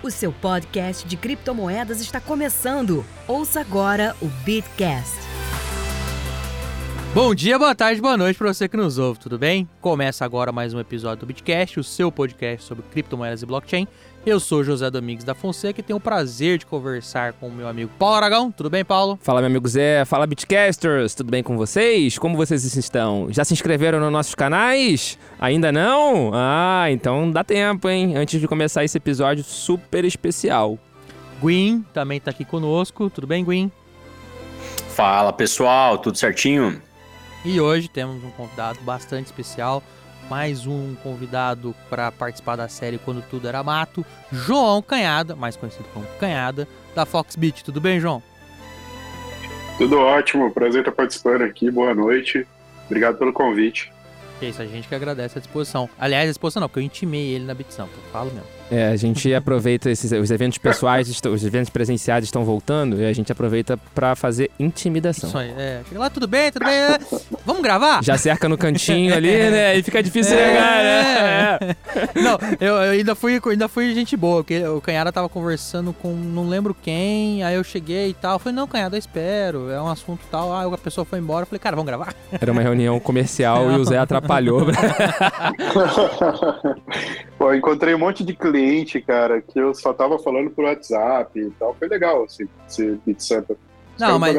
O seu podcast de criptomoedas está começando. Ouça agora o Bitcast. Bom dia, boa tarde, boa noite para você que nos ouve, tudo bem? Começa agora mais um episódio do Bitcast, o seu podcast sobre criptomoedas e blockchain. Eu sou José Domingos da Fonseca e tenho o prazer de conversar com o meu amigo Paulo Aragão. Tudo bem, Paulo? Fala, meu amigo Zé. Fala, Bitcasters. Tudo bem com vocês? Como vocês estão? Já se inscreveram nos nossos canais? Ainda não? Ah, então dá tempo, hein? Antes de começar esse episódio super especial. Gwyn também tá aqui conosco. Tudo bem, Gwyn? Fala, pessoal. Tudo certinho? E hoje temos um convidado bastante especial mais um convidado para participar da série Quando Tudo Era Mato, João Canhada, mais conhecido como Canhada, da Foxbit. Tudo bem, João? Tudo ótimo, prazer estar participando aqui, boa noite. Obrigado pelo convite. É isso, a gente que agradece a disposição. Aliás, a disposição não, porque eu intimei ele na Bitsamp, eu falo mesmo. É, a gente aproveita esses os eventos pessoais, os eventos presenciais estão voltando e a gente aproveita para fazer intimidação. Isso aí, é. Chega lá, tudo bem, tudo bem? É. Vamos gravar? Já cerca no cantinho ali, né? Aí fica difícil é. negar, né? É. Não, eu, eu, ainda fui, ainda fui gente boa, porque o Canhada tava conversando com não lembro quem, aí eu cheguei e tal. Eu falei, não, Canhada, eu espero, é um assunto tal. Aí a pessoa foi embora, eu falei, cara, vamos gravar? Era uma reunião comercial não. e o Zé atrapalhou. Pô, encontrei um monte de cliente, cara, que eu só tava falando por WhatsApp e tal. Foi legal esse, esse Beat Center. Não, mas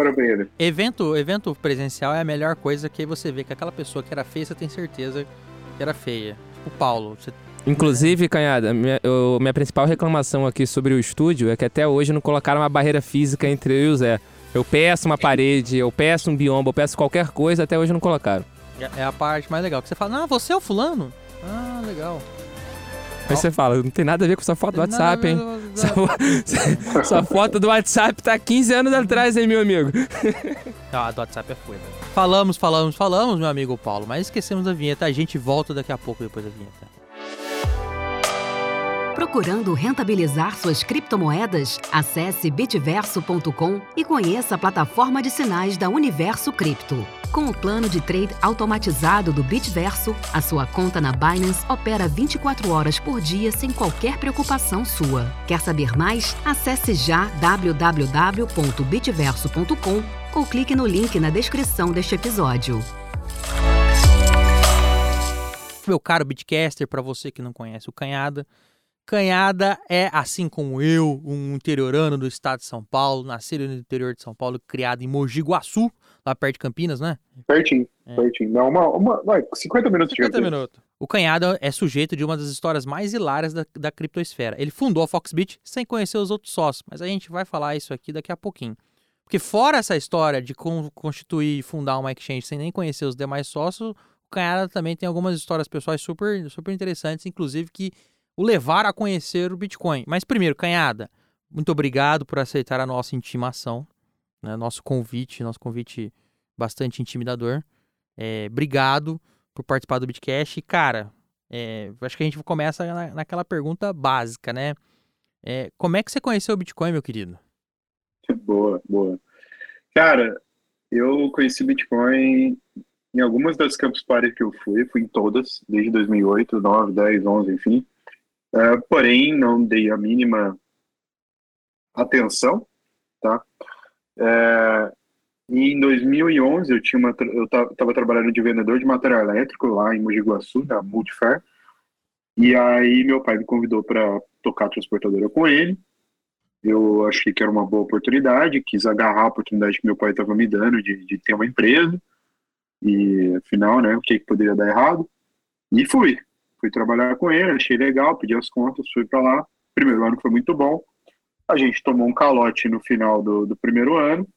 evento, evento presencial é a melhor coisa que você vê que aquela pessoa que era feia, você tem certeza que era feia. Tipo o Paulo. Você... Inclusive, Canhada, minha, eu, minha principal reclamação aqui sobre o estúdio é que até hoje não colocaram uma barreira física entre eu e o Zé. Eu peço uma parede, eu peço um biombo, eu peço qualquer coisa, até hoje não colocaram. É, é a parte mais legal, que você fala, ah, você é o fulano? Ah, legal. Aí você fala, não tem nada a ver com sua foto do WhatsApp, hein? Sua, sua, foto do WhatsApp tá 15 anos atrás, hein, meu amigo? Ah, a do WhatsApp é foda. Falamos, falamos, falamos, meu amigo Paulo, mas esquecemos da vinheta. A gente volta daqui a pouco depois da vinheta. Procurando rentabilizar suas criptomoedas? Acesse bitverso.com e conheça a plataforma de sinais da Universo Cripto. Com o plano de trade automatizado do Bitverso, a sua conta na Binance opera 24 horas por dia sem qualquer preocupação sua. Quer saber mais? Acesse já www.bitverso.com ou clique no link na descrição deste episódio. Meu caro Bitcaster, para você que não conhece o Canhada, Canhada é, assim como eu, um interiorano do estado de São Paulo, nascido no interior de São Paulo, criado em Mogi Guaçu, lá perto de Campinas, né? Pertinho, é. pertinho. Não, uma, uma, vai, 50 minutos 50 minutos. O Canhada é sujeito de uma das histórias mais hilárias da, da criptosfera. Ele fundou a Foxbit sem conhecer os outros sócios, mas a gente vai falar isso aqui daqui a pouquinho. Porque fora essa história de constituir e fundar uma exchange sem nem conhecer os demais sócios, o Canhada também tem algumas histórias pessoais super, super interessantes, inclusive que o levaram a conhecer o Bitcoin. Mas primeiro, Canhada, muito obrigado por aceitar a nossa intimação né, nosso convite, nosso convite bastante intimidador. É, obrigado por participar do Bitcast. E, cara, é, acho que a gente começa na, naquela pergunta básica, né? É, como é que você conheceu o Bitcoin, meu querido? Boa, boa. Cara, eu conheci Bitcoin em algumas das campus party que eu fui, fui em todas, desde 2008, 9, 10, 11, enfim. Uh, porém, não dei a mínima atenção, tá? É, e em 2011 eu tinha uma, eu estava trabalhando de vendedor de material elétrico lá em Mogi Guaçu, na Multifair. E aí meu pai me convidou para tocar a transportadora com ele. Eu achei que era uma boa oportunidade, quis agarrar a oportunidade que meu pai estava me dando de, de ter uma empresa. E afinal, né, o que, que poderia dar errado? E fui. Fui trabalhar com ele, achei legal, pedi as contas, fui para lá. Primeiro ano foi muito bom. A gente tomou um calote no final do, do primeiro ano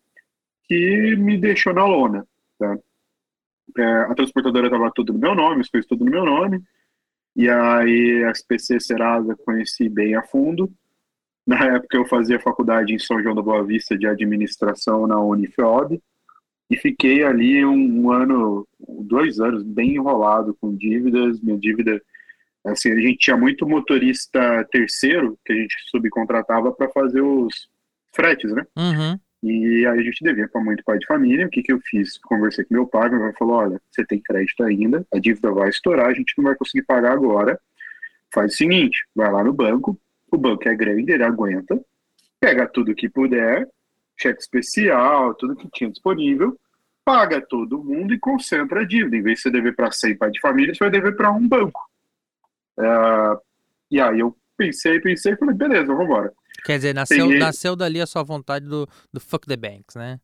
que me deixou na lona. Tá? É, a transportadora estava tudo no meu nome, as coisas tudo no meu nome. E aí, a SPC Serasa conheci bem a fundo. Na época, eu fazia faculdade em São João da Boa Vista de administração na Unifeod. E fiquei ali um, um ano, dois anos, bem enrolado com dívidas. Minha dívida Assim, a gente tinha muito motorista terceiro que a gente subcontratava para fazer os fretes, né? Uhum. E aí a gente devia para muito pai de família. O que, que eu fiz? Conversei com meu pai, meu pai falou: olha, você tem crédito ainda, a dívida vai estourar, a gente não vai conseguir pagar agora. Faz o seguinte: vai lá no banco, o banco é grande, ele aguenta, pega tudo que puder, cheque especial, tudo que tinha disponível, paga todo mundo e concentra a dívida. Em vez de você dever para 100 pai de família, você vai dever para um banco. Uh, e aí eu pensei, pensei e falei, beleza, vamos embora. Quer dizer, nasceu, Peguei... nasceu dali a sua vontade do, do fuck the banks, né?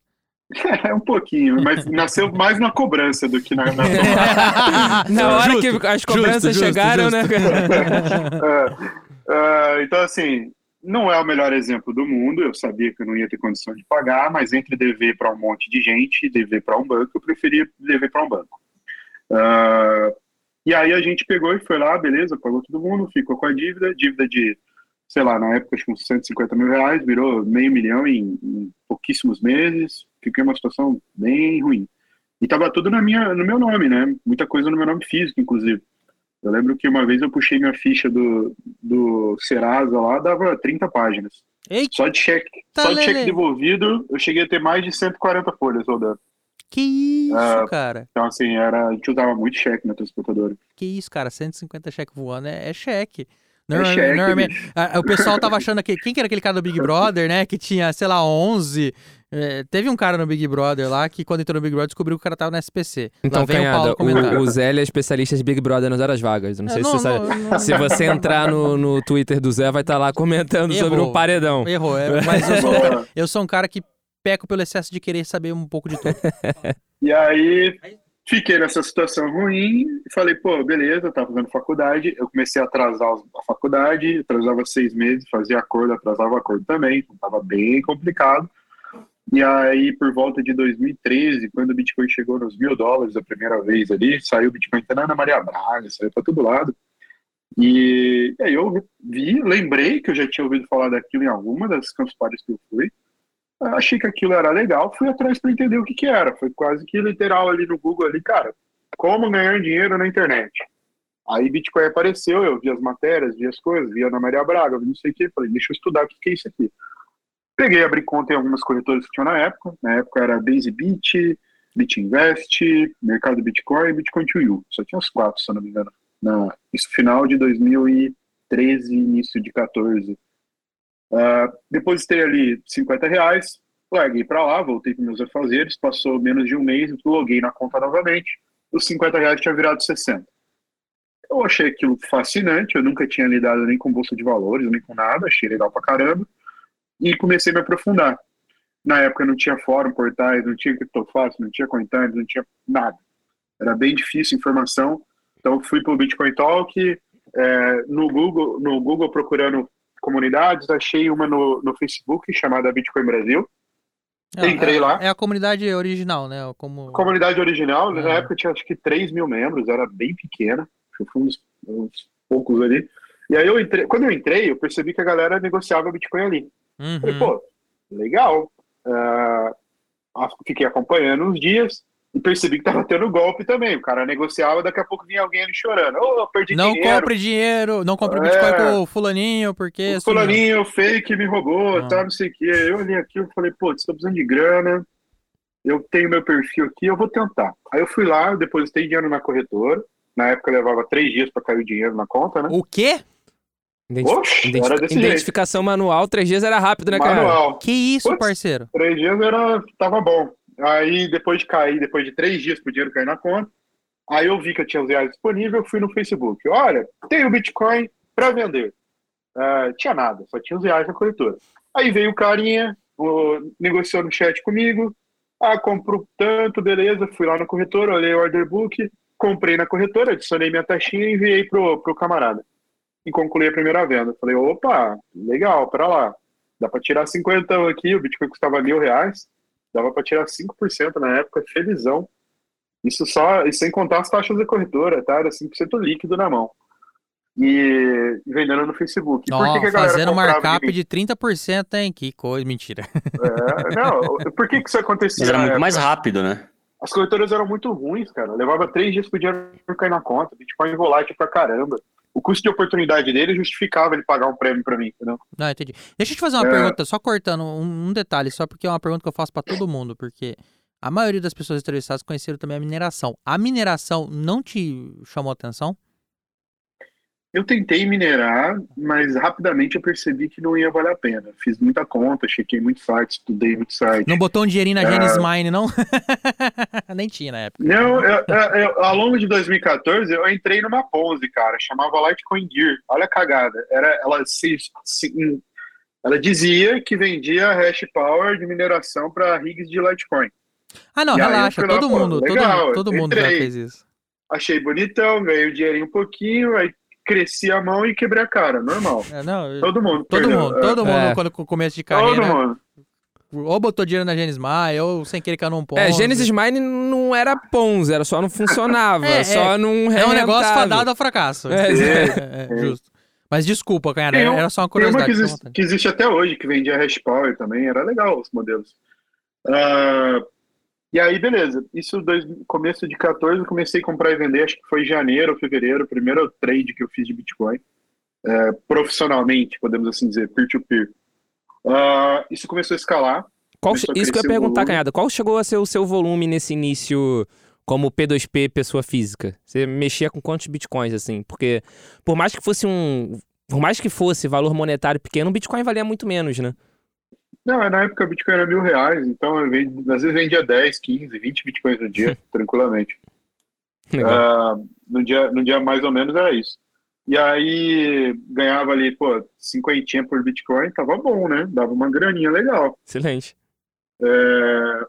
É, um pouquinho, mas nasceu mais na cobrança do que na. Na, na hora justo, que as cobranças justo, chegaram, justo, né? é, uh, então, assim, não é o melhor exemplo do mundo. Eu sabia que eu não ia ter condição de pagar, mas entre dever para um monte de gente e dever para um banco, eu preferia dever para um banco. Uh, e aí a gente pegou e foi lá, beleza, pagou todo mundo, ficou com a dívida, dívida de sei lá, na época, acho que uns 150 mil reais, virou meio milhão em, em pouquíssimos meses, fiquei uma situação bem ruim. E tava tudo na minha, no meu nome, né? Muita coisa no meu nome físico, inclusive. Eu lembro que uma vez eu puxei minha ficha do, do Serasa lá, dava 30 páginas. Eita, só de cheque, tá só de cheque devolvido, eu cheguei a ter mais de 140 folhas rodando. Que isso, uh, cara? Então, assim, era, a gente usava muito cheque na transportadora. Que isso, cara? 150 cheque voando é, é cheque. Normalmente, normalmente o pessoal tava achando que. Quem que era aquele cara do Big Brother, né? Que tinha, sei lá, 11. É, teve um cara no Big Brother lá que, quando entrou no Big Brother, descobriu que o cara tava no SPC. Então, Canhada, o, o, o Zé é especialista de Big Brother nas horas vagas. não é, sei não, se você não, sabe. Não, se você entrar no, no Twitter do Zé, vai estar tá lá comentando Errou. sobre o paredão. Errou, é, mas eu sou, eu sou um cara que peco pelo excesso de querer saber um pouco de tudo. e aí, Fiquei nessa situação ruim e falei, pô, beleza, tava fazendo faculdade. Eu comecei a atrasar a faculdade, atrasava seis meses, fazia acordo, atrasava acordo também, então tava bem complicado. E aí, por volta de 2013, quando o Bitcoin chegou nos mil dólares a primeira vez ali, saiu o Bitcoin na Ana Maria Braga, saiu para todo lado. E, e aí eu vi, lembrei que eu já tinha ouvido falar daquilo em alguma das campus que eu fui achei que aquilo era legal, fui atrás para entender o que, que era. Foi quase que literal ali no Google ali, cara, como ganhar dinheiro na internet. Aí Bitcoin apareceu, eu vi as matérias, vi as coisas, vi Ana Maria Braga, vi não sei o que, falei, deixa eu estudar o que, que é isso aqui. Peguei, abri conta em algumas corretoras que tinham na época, na época era BaseBit, BitInvest, Mercado Bitcoin e Bitcoin to You. Só tinha os quatro, se eu não me engano. Na, isso final de 2013, início de 14. Uh, depositei ali 50 reais, larguei para lá, voltei para meus afazeres, passou menos de um mês, loguei na conta novamente, os 50 reais tinha virado 60. Eu achei aquilo fascinante, eu nunca tinha lidado nem com bolsa de valores, nem com nada, achei legal pra caramba, e comecei a me aprofundar. Na época não tinha fórum, portais, não tinha criptofácil, não tinha CoinTimes, não tinha nada. Era bem difícil informação, então fui para o Bitcoin Talk, é, no Google, no Google procurando comunidades, achei uma no, no Facebook chamada Bitcoin Brasil. É, Entrei é, lá. É a comunidade original, né? Como... Comunidade original, é. na época tinha acho que 3 mil membros, era bem pequena, uns, uns, poucos ali. E aí eu entrei, quando eu entrei, eu percebi que a galera negociava Bitcoin ali. Uhum. Falei, pô, legal. Uh, fiquei acompanhando uns dias e percebi que tava tendo golpe também. O cara negociava, daqui a pouco vinha alguém ali chorando. Ô, oh, perdi não dinheiro. Não compre dinheiro, não compre Bitcoin é, com o fulaninho, porque... O fulaninho fake me roubou, ah. tá, não sei o quê. Eu olhei aqui e falei, pô, tô precisando de grana, eu tenho meu perfil aqui, eu vou tentar. Aí eu fui lá, depositei dinheiro na corretora. Na época levava três dias para cair o dinheiro na conta, né? O quê? Identif Oxe, identificação jeito. manual, três dias era rápido, né, manual. cara? Que isso, Puts, parceiro? Três dias era, tava bom. Aí, depois de cair, depois de três dias pro dinheiro cair na conta, aí eu vi que eu tinha os reais disponível, fui no Facebook. Olha, tem o Bitcoin para vender. Uh, tinha nada, só tinha os reais na corretora. Aí veio o carinha, o, negociou no chat comigo. Ah, comprou tanto, beleza. Fui lá na corretora, olhei o order book, comprei na corretora, adicionei minha taxinha e enviei pro, pro camarada. E concluí a primeira venda. Falei, opa, legal, para lá. Dá para tirar 50 aqui, o Bitcoin custava mil reais. Dava para tirar 5% na época, felizão. Isso só, e sem contar as taxas da corretora, tá? Era 5% líquido na mão. E vendendo no Facebook. Oh, por que, que fazendo markup de, de 30%, hein? Que coisa, mentira. É, não, por que, que isso acontecia? Mas era muito mais rápido, né? As corretoras eram muito ruins, cara. Levava três dias pro dinheiro cair na conta. Bitcoin volátil pra caramba o custo de oportunidade dele justificava ele pagar um prêmio para mim, entendeu? Não, entendi. Deixa eu te fazer uma é... pergunta, só cortando um, um, detalhe, só porque é uma pergunta que eu faço para todo mundo, porque a maioria das pessoas entrevistadas conheceram também a mineração. A mineração não te chamou atenção? Eu tentei minerar, mas rapidamente eu percebi que não ia valer a pena. Fiz muita conta, chequei muito site, estudei muito site. Não botou um dinheirinho na Ah. Genesis Mine, não? Nem tinha na época. Não, eu- eu- ao longo de 2014 eu entrei numa Ponzi, cara, chamava Litecoin Gear. Olha a cagada. Era, ela, se, se- ela dizia que vendia hash power de mineração para rigs de Litecoin. Ah, não, E relaxa. lá, Todo mundo, todo, legal, todo mundo já fez isso. Achei bonitão, ganhei o dinheirinho um pouquinho, aí cresci a mão e quebrei a cara, normal. É, não, Todo mundo. todo perdeu, mundo, é. todo mundo É. quando com começo de Todo carreira, mundo. ou botou dinheiro na Genesis Mine, ou sem querer caiu num ponto. É, Genesis Mine não era Ponzi, era só não funcionava, É, é. só não É um negócio fadado ao fracasso. É, É, é, justo. Mas desculpa, cara, um- era só uma Tem uma curiosidade. que existe, que existe até hoje, que vendia hash power também, era legal os modelos. Ah, e aí, beleza. Isso dois, começo de 14, eu comecei a comprar e vender, acho que foi janeiro ou fevereiro, o primeiro trade que eu fiz de Bitcoin. é, profissionalmente, podemos assim dizer, peer-to-peer. Ah, isso começou a escalar. Qual, isso que eu ia perguntar. Canhada. Qual chegou a ser o seu volume nesse início como P2P, pessoa física? Você mexia com quantos bitcoins, assim? Porque por mais que fosse um... Por mais que fosse valor monetário pequeno, o Bitcoin valia muito menos, né? Não, na época o Bitcoin era mil reais, então eu vendi, às vezes vendia 10, 15, 20 Bitcoins no dia, tranquilamente. Ah, no, dia, no dia mais ou menos era isso. E aí ganhava ali, pô, cinquentinha por Bitcoin, tava bom, né? Dava uma graninha legal. Excelente. É,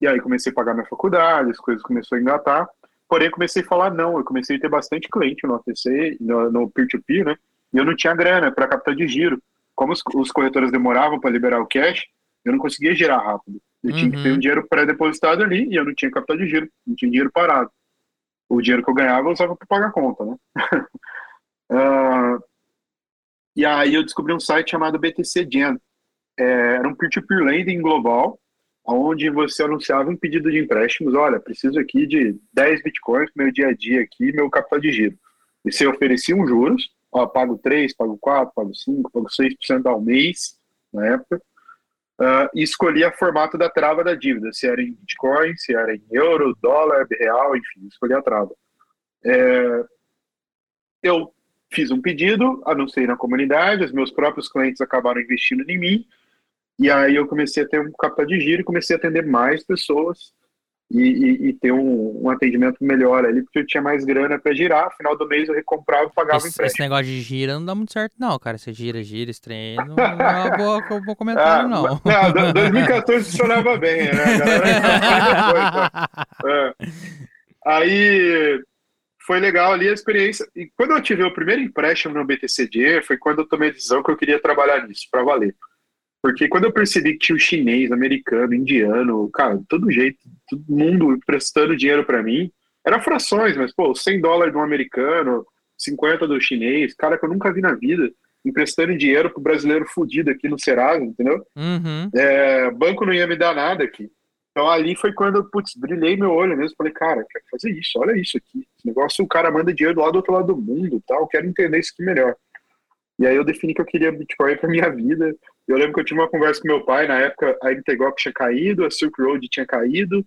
E aí comecei a pagar minha faculdade, as coisas começaram a engatar. Porém, comecei a falar não, eu comecei a ter bastante cliente no ATC, no, peer-to-peer, né? E eu não tinha grana para captar de giro. Como os, os corretores demoravam para liberar o cash, eu não conseguia girar rápido. Eu tinha que ter Uhum. um dinheiro pré-depositado ali e eu não tinha capital de giro, não tinha dinheiro parado. O dinheiro que eu ganhava eu usava para pagar a conta, né? Ah, e aí eu descobri um site chamado BTC Gen. É, era um peer-to-peer lending global, onde você anunciava um pedido de empréstimos. Olha, preciso aqui de 10 bitcoins meu dia a dia aqui, meu capital de giro. E você oferecia um juros, ó, pago 3, pago 4, pago 5, pago 6% ao mês, na época, ah, e escolhia o formato da trava da dívida, se era em bitcoin, se era em euro, dólar, real, enfim, escolhia a trava. É, eu fiz um pedido, anunciei na comunidade, os meus próprios clientes acabaram investindo em mim, e aí eu comecei a ter um capital de giro e comecei a atender mais pessoas e, e- e ter um, um atendimento melhor ali, porque eu tinha mais grana para girar, final do mês eu recomprava e pagava Esse, esse empréstimo. negócio de gira não dá muito certo, não, cara. Você gira, gira, esse trem não, não é uma boa, um bom comentário, não. Ah, não, do- 2014 funcionava bem, né? Galera depois, né? É. Aí foi legal ali a experiência. E quando eu tive o primeiro empréstimo no BTCD, foi quando eu tomei a decisão que eu queria trabalhar nisso, para valer. Porque quando eu percebi que tinha o chinês, americano, indiano, cara, todo jeito, todo mundo emprestando dinheiro para mim, era frações, mas, pô, 100 dólares de um americano, 50 do chinês, cara que eu nunca vi na vida, emprestando dinheiro pro brasileiro fudido aqui no Serasa, entendeu? Uhum. É, banco não ia me dar nada aqui. Então ali foi quando eu, putz, brilhei meu olho mesmo. Falei, cara, quero fazer isso, olha isso aqui. Esse negócio, o cara manda dinheiro do lado do outro lado do mundo tal. Quero entender isso aqui melhor. E aí eu defini que eu queria Bitcoin pra minha vida. Eu lembro que eu tive uma conversa com meu pai, na época a Integrop tinha caído, a Silk Road tinha caído.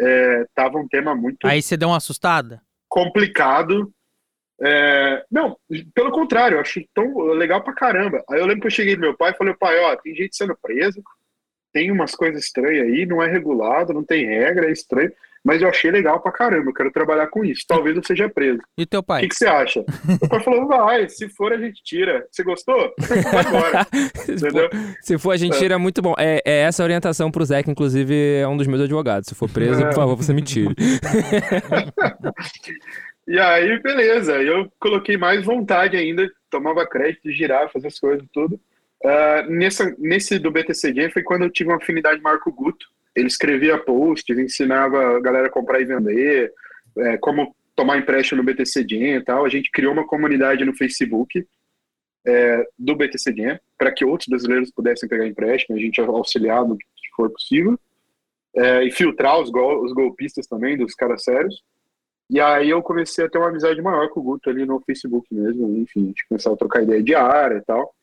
É, tava um tema muito Aí você deu uma assustada? complicado. É, não, pelo contrário, eu achei tão legal pra caramba. Aí eu lembro que eu cheguei no meu pai e falei, pai, ó, tem gente sendo preso, tem umas coisas estranhas aí, não é regulado, não tem regra, é estranho, mas eu achei legal pra caramba, eu quero trabalhar com isso. Talvez eu seja preso. E o teu O pai? que, que você acha? o pai falou, vai, se for a gente tira. Você gostou? Vai embora. Entendeu? Se for, a gente tira muito bom. É, é essa orientação pro Zé, que inclusive é um dos meus advogados. Se for preso, É. por favor, você me tire. E aí, beleza. Eu coloquei mais vontade ainda, tomava crédito, girar, fazer as coisas tudo. Ah, nessa, nesse do BTC Game foi quando eu tive uma afinidade maior com o Guto. Ele escrevia posts, ensinava a galera a comprar e vender, é, como tomar empréstimo no BTC Game e tal. A gente criou uma comunidade no Facebook é, do BTC Game para que outros brasileiros pudessem pegar empréstimo, a gente auxiliar no que for possível. É, e filtrar os, gol, os golpistas também, dos caras sérios. E aí eu comecei a ter uma amizade maior com o Guto ali no Facebook mesmo, enfim, a gente começava a trocar ideia diária e tal.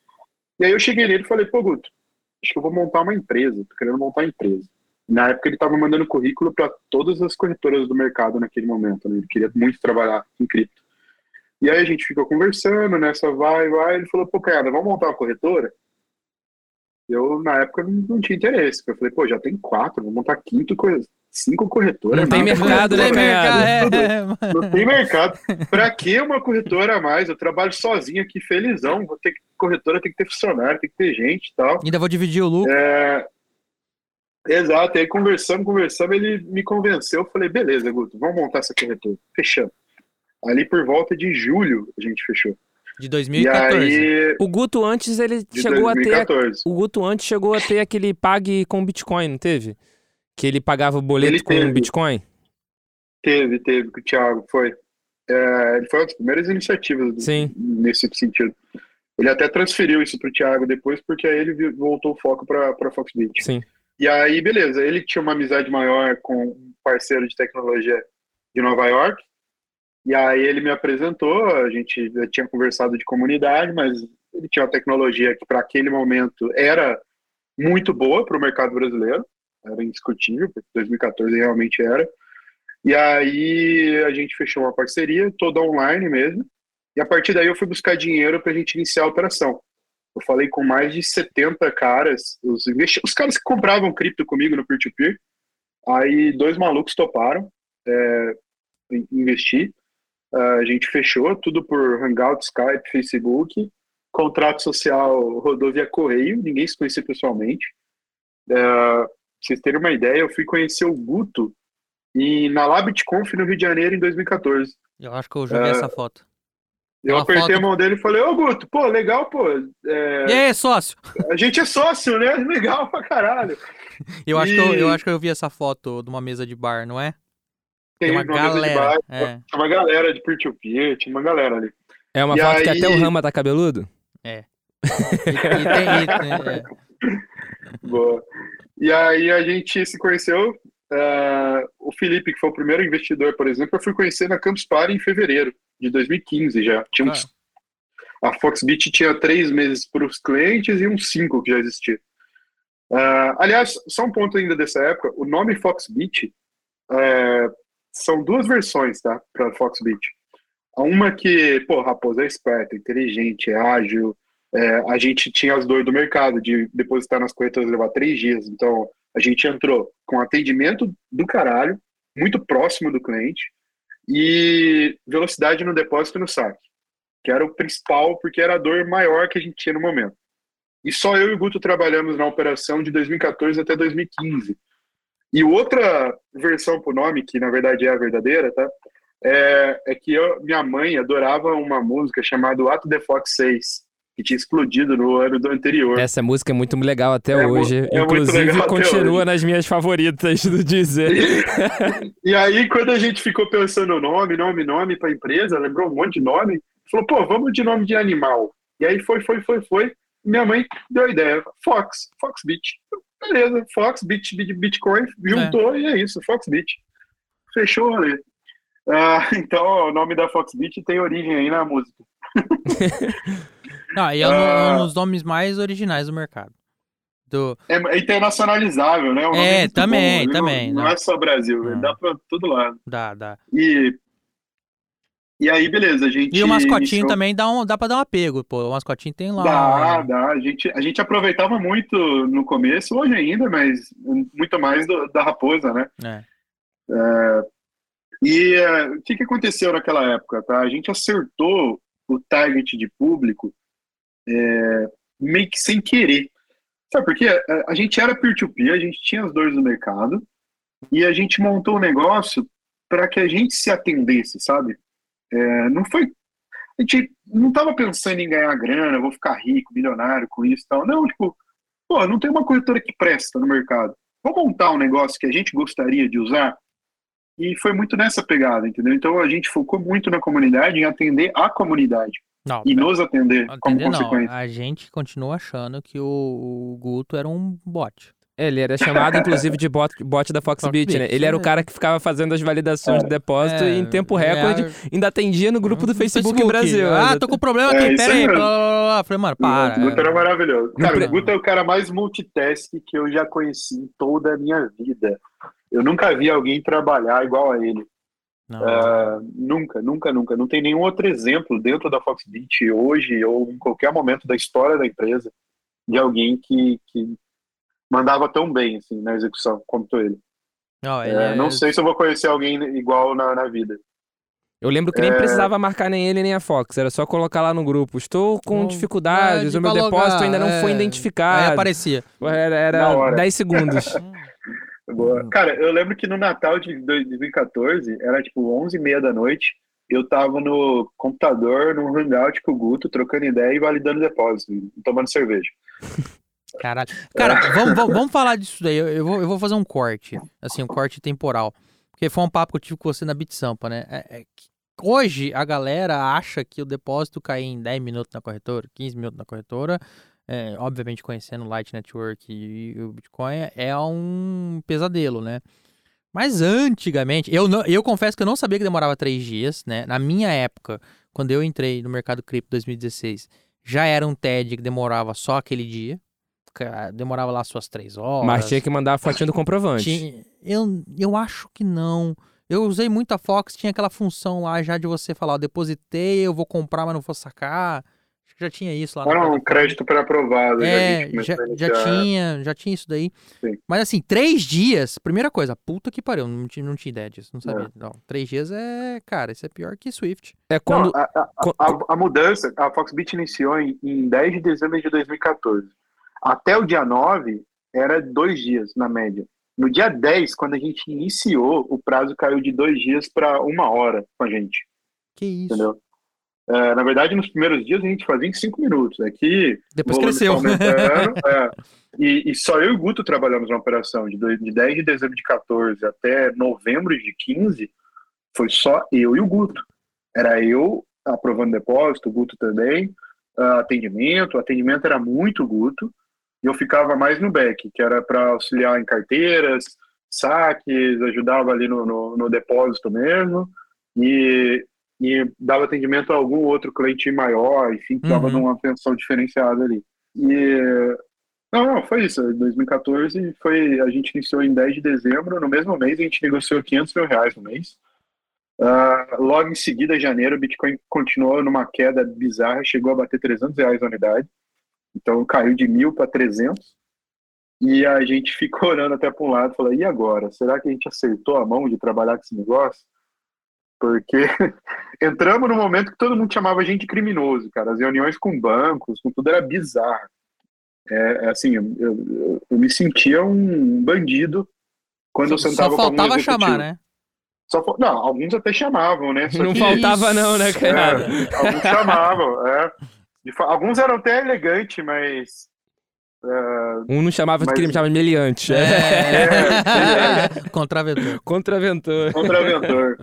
E aí eu cheguei nele e falei, pô, Guto, acho que eu vou montar uma empresa, tô querendo montar uma empresa. Na época ele estava mandando currículo para todas as corretoras do mercado naquele momento, né? ele queria muito trabalhar em cripto. E aí a gente ficou conversando, nessa vai, vai. Ele falou, pô, cara, vamos montar uma corretora? Eu, na época, não, não tinha interesse. Eu falei, pô, já tem quatro, vou montar quinto, co- cinco corretoras. Não tem mercado, né, mercado, é, mano. Não tem mercado. Pra que uma corretora a mais? Eu trabalho sozinho aqui, felizão. Vou ter corretora tem que ter funcionário, tem que ter gente e tal. Ainda vou dividir o lucro. É, Exato, aí conversamos, conversamos, ele me convenceu. Eu falei, beleza, Guto, vamos montar essa corretora. Fechamos. Ali por volta de julho a gente fechou. De E 2014. aí, O Guto antes, ele de chegou a ter. 2014. O Guto antes chegou a ter aquele pague com Bitcoin, não teve? Que ele pagava o boleto Ele com teve. Bitcoin? Teve, teve, com o Thiago, foi. É, ele foi uma das primeiras iniciativas do- nesse sentido. Ele até transferiu isso pro Thiago depois, porque aí ele voltou o foco para para Foxbit. Sim. E aí, beleza, ele tinha uma amizade maior com um parceiro de tecnologia de Nova York. E aí ele me apresentou, a gente já tinha conversado de comunidade, mas ele tinha uma tecnologia que para aquele momento era muito boa para o mercado brasileiro, era indiscutível, porque 2014 realmente era. E aí a gente fechou uma parceria, toda online mesmo. E a partir daí eu fui buscar dinheiro para a gente iniciar a operação. Eu falei com mais de 70 caras, os, os caras que compravam cripto comigo no peer-to-peer. Aí dois malucos toparam é, in- investir. Ah, a gente fechou tudo por Hangout, Skype, Facebook. Contrato social rodou via correio, ninguém se conhecia pessoalmente. É, pra vocês terem uma ideia, eu fui conhecer o Guto e na LabitConf no Rio de Janeiro em 2014. Eu acho que eu já vi É. essa foto. Eu Uma apertei foto- a mão dele e falei, ô Guto, pô, legal, pô. é, E aí, sócio? a gente é sócio, né? Legal pra caralho. Eu acho, que eu, eu E- acho que eu vi essa foto de uma mesa de bar, não é? Tem uma uma mesa de galera. bar, é. tinha uma galera de peer-to-peer, tinha uma galera ali. É uma E foto que aí- até o Rama tá cabeludo? E tem- e tem- é. Boa. E aí a gente se conheceu. eh, o Felipe, que foi o primeiro investidor, por exemplo, eu fui conhecer na Campus Party em fevereiro de 2015 já. Tinha uns- A Foxbit tinha três meses para os clientes e uns cinco que já existia. Ah, aliás, só um ponto ainda dessa época: o nome Foxbit eh, são duas versões, tá? Para Foxbit. Uma que, pô, Raposa é esperta, inteligente, é ágil, é, a gente tinha as dores do mercado de depositar nas corretoras levar três dias. Então, a gente entrou com atendimento do caralho, muito próximo do cliente, e velocidade no depósito e no saque, que era o principal, porque era a dor maior que a gente tinha no momento. E só eu e o Guto trabalhamos na operação de 2014 até 2015. E outra versão pro nome, que na verdade é a verdadeira, tá? É, é que eu, minha mãe adorava uma música chamada Ato the Fox 6, que tinha explodido no ano do anterior. Essa música é muito legal até É hoje. é Inclusive, continua hoje. nas minhas favoritas do Deezer. E aí, quando a gente ficou pensando no nome, nome, nome para empresa, lembrou um monte de nome, falou, pô, vamos de nome de animal. E aí foi, foi, foi, foi. Minha mãe deu a ideia, Fox, Foxbit. Beleza, Fox, Bit, Bitcoin, juntou e é isso, Foxbit. Fechou o rolê. Ah, então, o nome da Foxbit tem origem aí na música. Não, e é um, Ah. um dos nomes mais originais do mercado. Do... É, é internacionalizável, né? É, muito também, bom, também, Não, né? é só Brasil, Não. dá pra todo lado. Da, da... E, e aí, beleza, a gente. E o mascotinho iniciou- também dá, um, dá pra dar um apego, pô. O mascotinho tem lá. Dá, um- dá. A gente, a gente aproveitava muito no começo, hoje ainda, mas muito mais do- da raposa, né? É. E eh, o que, que aconteceu naquela época, tá? A gente acertou o target de público eh, meio que sem querer. Sabe por quê? A, gente era peer-to-peer, a gente tinha as dores do mercado e a gente montou um negócio para que a gente se atendesse, sabe? Eh, não foi. A gente não estava pensando em ganhar grana, vou ficar rico, milionário com isso e tal. Não, tipo, pô, não tem uma corretora que presta no mercado. Vamos montar um negócio que a gente gostaria de usar? E foi muito nessa pegada, entendeu? Então a gente focou muito na comunidade, em atender a comunidade Não, e nos atender como entender não. consequência. A gente continua achando que o, o Guto era um bot. É, ele era chamado, inclusive, de bot, bot da Foxbit, né? Ele era o é. cara que ficava fazendo as validações É. de depósito É, e em tempo recorde. é, Ainda atendia no grupo do Facebook, Brasil. Ah, tô com problema É, aqui, isso pera aí. blá, blá, blá. Falei, mano, para. O Guto era maravilhoso. Cara, pre- o Guto é o cara mais multitask que eu já conheci em toda a minha vida. Eu nunca vi alguém trabalhar igual a ele. Não. É, nunca, nunca, nunca. Não tem nenhum outro exemplo dentro da Foxbit hoje ou em qualquer momento da história da empresa de alguém que, que mandava tão bem assim, na execução quanto ele. Não, ele É, é- Não sei se eu vou conhecer alguém igual na, na vida. Eu lembro que nem É. precisava marcar nem ele nem a Fox, era só colocar lá no grupo. Estou com Não, dificuldades, é, o meu depósito ainda não foi é. Aí identificado. aparecia. Era, era Na hora. 10 segundos. Boa. Cara, eu lembro que no Natal de 2014, era tipo 11 e meia da noite, eu tava no computador, num hangout com o Guto, trocando ideia e validando depósito, tomando cerveja. Caralho. Cara, vamos, vamos, vamos falar disso daí. Eu, eu vou, eu vou fazer um corte. Assim, um corte temporal. Porque foi um papo que eu tive com você na Bit Sampa, né? É- é que hoje a galera acha que o depósito cair em 10 minutos na corretora, 15 minutos na corretora, é, obviamente conhecendo o Light Network e o Bitcoin, é um pesadelo, né? Mas antigamente, eu, não, eu confesso que eu não sabia que demorava três dias, né? Na minha época, quando eu entrei no mercado cripto 2016, já era um TED que demorava só aquele dia. Demorava lá suas três horas. Mas tinha que mandar a fotinha do comprovante. Tinha- eu, eu acho que não. Eu usei muito a Fox, tinha aquela função lá já de você falar, depositei, eu vou comprar, mas não vou sacar. Já tinha isso lá. Era um crédito pré-aprovado. É, já, já, a a tinha, já tinha isso daí. Sim. Mas assim, três dias, primeira coisa, puta que pariu, não tinha, não tinha ideia disso, não sabia. Não, três dias é, cara, isso é pior que Swift. É Não, quando. a, a- co- a- a mudança, a Foxbit iniciou em, em 10 de dezembro de 2014. Até o dia 9, era dois dias, na média. No dia 10, quando a gente iniciou, o prazo caiu de dois dias para uma hora com a gente, Que isso. entendeu? É, na verdade, nos primeiros dias a gente fazia em cinco minutos. Aqui, Depois volume cresceu. é. e, e só eu e o Guto trabalhamos na operação. De, de 10 de dezembro de 14 até novembro de 15, foi só eu e o Guto. Era eu aprovando depósito, o Guto também, ah, atendimento. O atendimento era muito Guto. E eu ficava mais no back, que era para auxiliar em carteiras, saques, ajudava ali no, no, no depósito mesmo. E, e dava atendimento a algum outro cliente maior, enfim, que dava Uhum. numa atenção diferenciada ali. E não, não, foi isso. Em 2014 foi a gente iniciou em 10 de dezembro. No mesmo mês a gente negociou 500 mil reais no mês. Ah, logo em seguida, janeiro, o Bitcoin continuou numa queda bizarra, chegou a bater 300 reais a unidade. Então caiu de mil para 300. E a gente ficou olhando até para um lado e falou: e agora? Será que a gente acertou a mão de trabalhar com esse negócio? Porque entramos no momento que todo mundo chamava a gente de criminoso, cara. As reuniões com bancos, com tudo era bizarro. É, é assim, eu, eu, eu me sentia um bandido quando eu Só, sentava só com algum faltava executivo. chamar, né? Só não, alguns até chamavam, né? Só Não que- faltava, não, né, cara? É, alguns chamavam, é. De alguns eram até elegantes, mas. é, Um não chamava de Mas- crime, chamava de meliante. É. Contraventor. Contraventor. contraventor.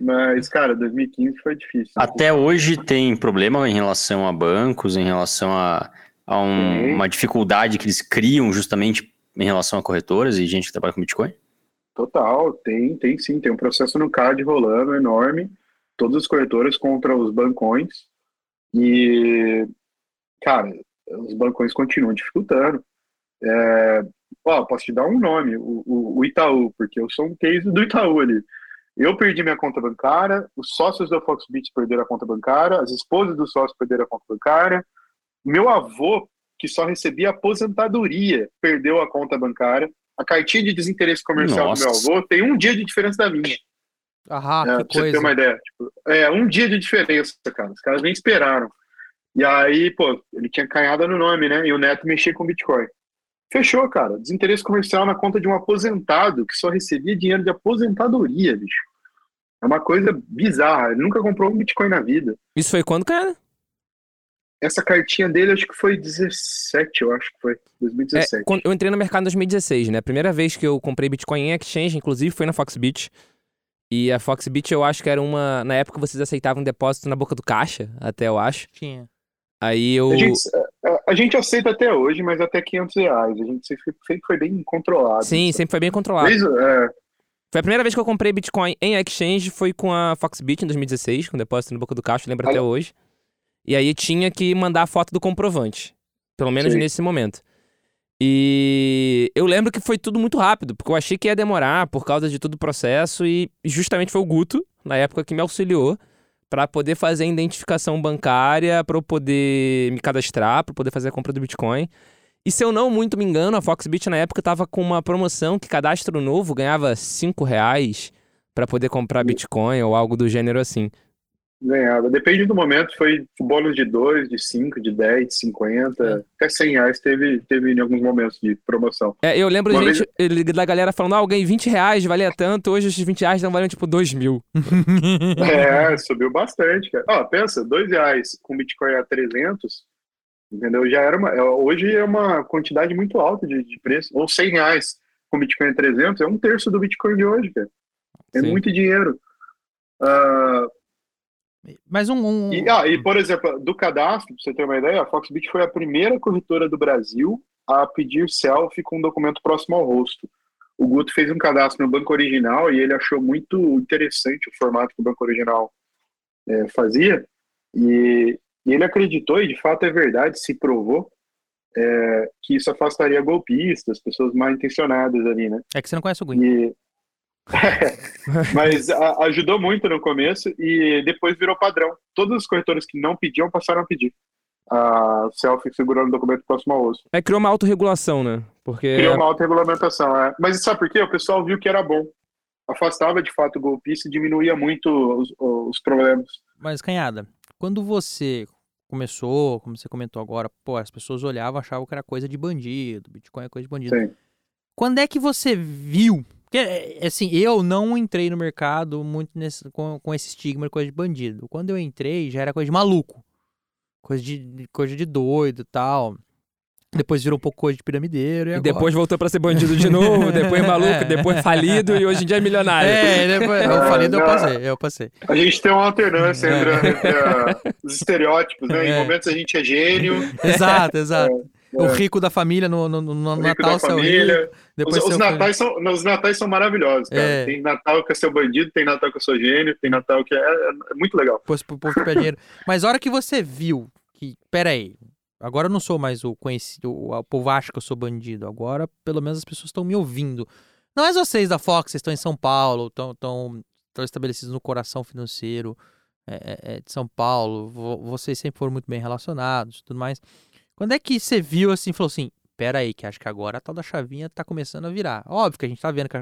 Mas, cara, 2015 foi difícil. Até hoje tem problema em relação a bancos, em relação a, a um- uma dificuldade que eles criam justamente em relação a corretoras e gente que trabalha com Bitcoin? Total, tem, tem sim. Tem um processo no CAD rolando enorme. Todas as corretoras contra os bancões. E, cara, os bancões continuam dificultando. É, ó, posso te dar um nome, o, o- o Itaú, porque eu sou um case do Itaú ali. Eu perdi minha conta bancária, os sócios da Foxbit perderam a conta bancária, as esposas dos sócios perderam a conta bancária, meu avô, que só recebia aposentadoria, perdeu a conta bancária, a cartinha de desinteresse comercial do meu Nossa. avô tem um dia de diferença da minha. Ah, É, que pra você ter coisa. uma ideia. Tipo, é, um dia de diferença, cara. Os caras nem esperaram. E aí, pô, ele tinha canhada no nome, né? E o neto mexia com Bitcoin. Fechou, cara. Desinteresse comercial na conta de um aposentado que só recebia dinheiro de aposentadoria, bicho. É uma coisa bizarra. Ele nunca comprou um Bitcoin na vida. Isso foi quando, cara? Essa cartinha dele, acho que foi 17, eu acho que foi. É, 2017. quando eu entrei no mercado em 2016, né? A primeira vez que eu comprei Bitcoin em exchange, inclusive, foi na Foxbit. E a Foxbit eu acho que era uma. Na época vocês aceitavam depósito na boca do caixa, até eu acho. Tinha. Aí eu. A gente, a, a gente aceita até hoje, mas até 500 reais. A gente sempre, sempre foi bem controlado. Sim, sempre foi bem controlado. Desde- é, Foi a primeira vez que eu comprei Bitcoin em exchange, foi com a Foxbit em 2016, com depósito na boca do caixa, lembro até hoje. E aí tinha que mandar a foto do comprovante. Pelo menos Sim. nesse momento. E eu lembro que foi tudo muito rápido, porque eu achei que ia demorar por causa de todo o processo e justamente foi o Guto, na época, que me auxiliou para poder fazer a identificação bancária, para eu poder me cadastrar, para poder fazer a compra do Bitcoin. E se eu não muito me engano, a Foxbit na época estava com uma promoção que cadastro novo ganhava 5 reais para poder comprar Bitcoin ou algo do gênero assim. Ganhava. Depende do momento, foi bônus de 2, de 5, de 10, de 50, é. até 100 reais teve, teve em alguns momentos de promoção. É, eu lembro gente, vez... da galera falando, ah, eu ganhei 20 reais, valia tanto, hoje esses 20 reais não valem tipo 2 mil. é, subiu bastante, cara. Ó, pensa, 2 reais com Bitcoin a 300, entendeu? Já era uma, é, hoje é uma quantidade muito alta de, de preço, ou 100 reais com Bitcoin a 300, é um terço do Bitcoin de hoje, cara. É Sim. muito dinheiro. Uh, mas um. um... E, ah, e, por exemplo, do cadastro, pra você ter uma ideia, a Foxbit foi a primeira corretora do Brasil a pedir selfie com um documento próximo ao rosto. O Guto fez um cadastro no banco original e ele achou muito interessante o formato que o banco original é, fazia. E, e, ele acreditou, e de fato é verdade, se provou, é, que isso afastaria golpistas, pessoas mal intencionadas ali, né? É que você não conhece o Guto. E, Mas a, ajudou muito no começo e depois virou padrão. Todos os corretores que não pediam passaram a pedir. A selfie segurando o documento próximo ao osso. É, criou uma autorregulação, né? Porque... Criou uma autorregulamentação, é. Mas sabe por quê? O pessoal viu que era bom. Afastava de fato o golpista e diminuía muito os, os problemas. Mas, Canhada, quando você começou, como você comentou agora, pô, as pessoas olhavam, achavam que era coisa de bandido, Bitcoin é coisa de bandido. Sim. Quando é que você viu porque, é, assim, eu não entrei no mercado muito nesse, com, com esse estigma de coisa de bandido. Quando eu entrei, já era coisa de maluco. Coisa de, coisa de doido e tal. Depois virou um pouco coisa de piramideiro. E, e depois voltou para ser bandido de novo, depois maluco, é. depois falido e hoje em dia é milionário. É, depois, o falido eu passei, eu passei. A gente tem uma alternância entre, é. entre os estereótipos, né? É. Em momentos a gente é gênio. Exato, exato. É. O é. rico da família no, no, no Natal, seu rico. Depois os, os, natais são, os natais são maravilhosos, cara. É. Tem Natal que é seu bandido, tem Natal que eu sou gênio, tem Natal que é, é, é muito legal. Pois pro povo dinheiro. Mas a hora que você viu que, pera aí, agora eu não sou mais o conhecido, o, povo acha que eu sou bandido, agora pelo menos as pessoas estão me ouvindo. Não é vocês da Fox, vocês estão em São Paulo, estão, estão, estão estabelecidos no coração financeiro é, é, é de São Paulo, vocês sempre foram muito bem relacionados tudo mais. Quando é que você viu assim, falou assim, pera aí, que acho que agora a tal da chavinha tá começando a virar. Óbvio que a gente tá vendo que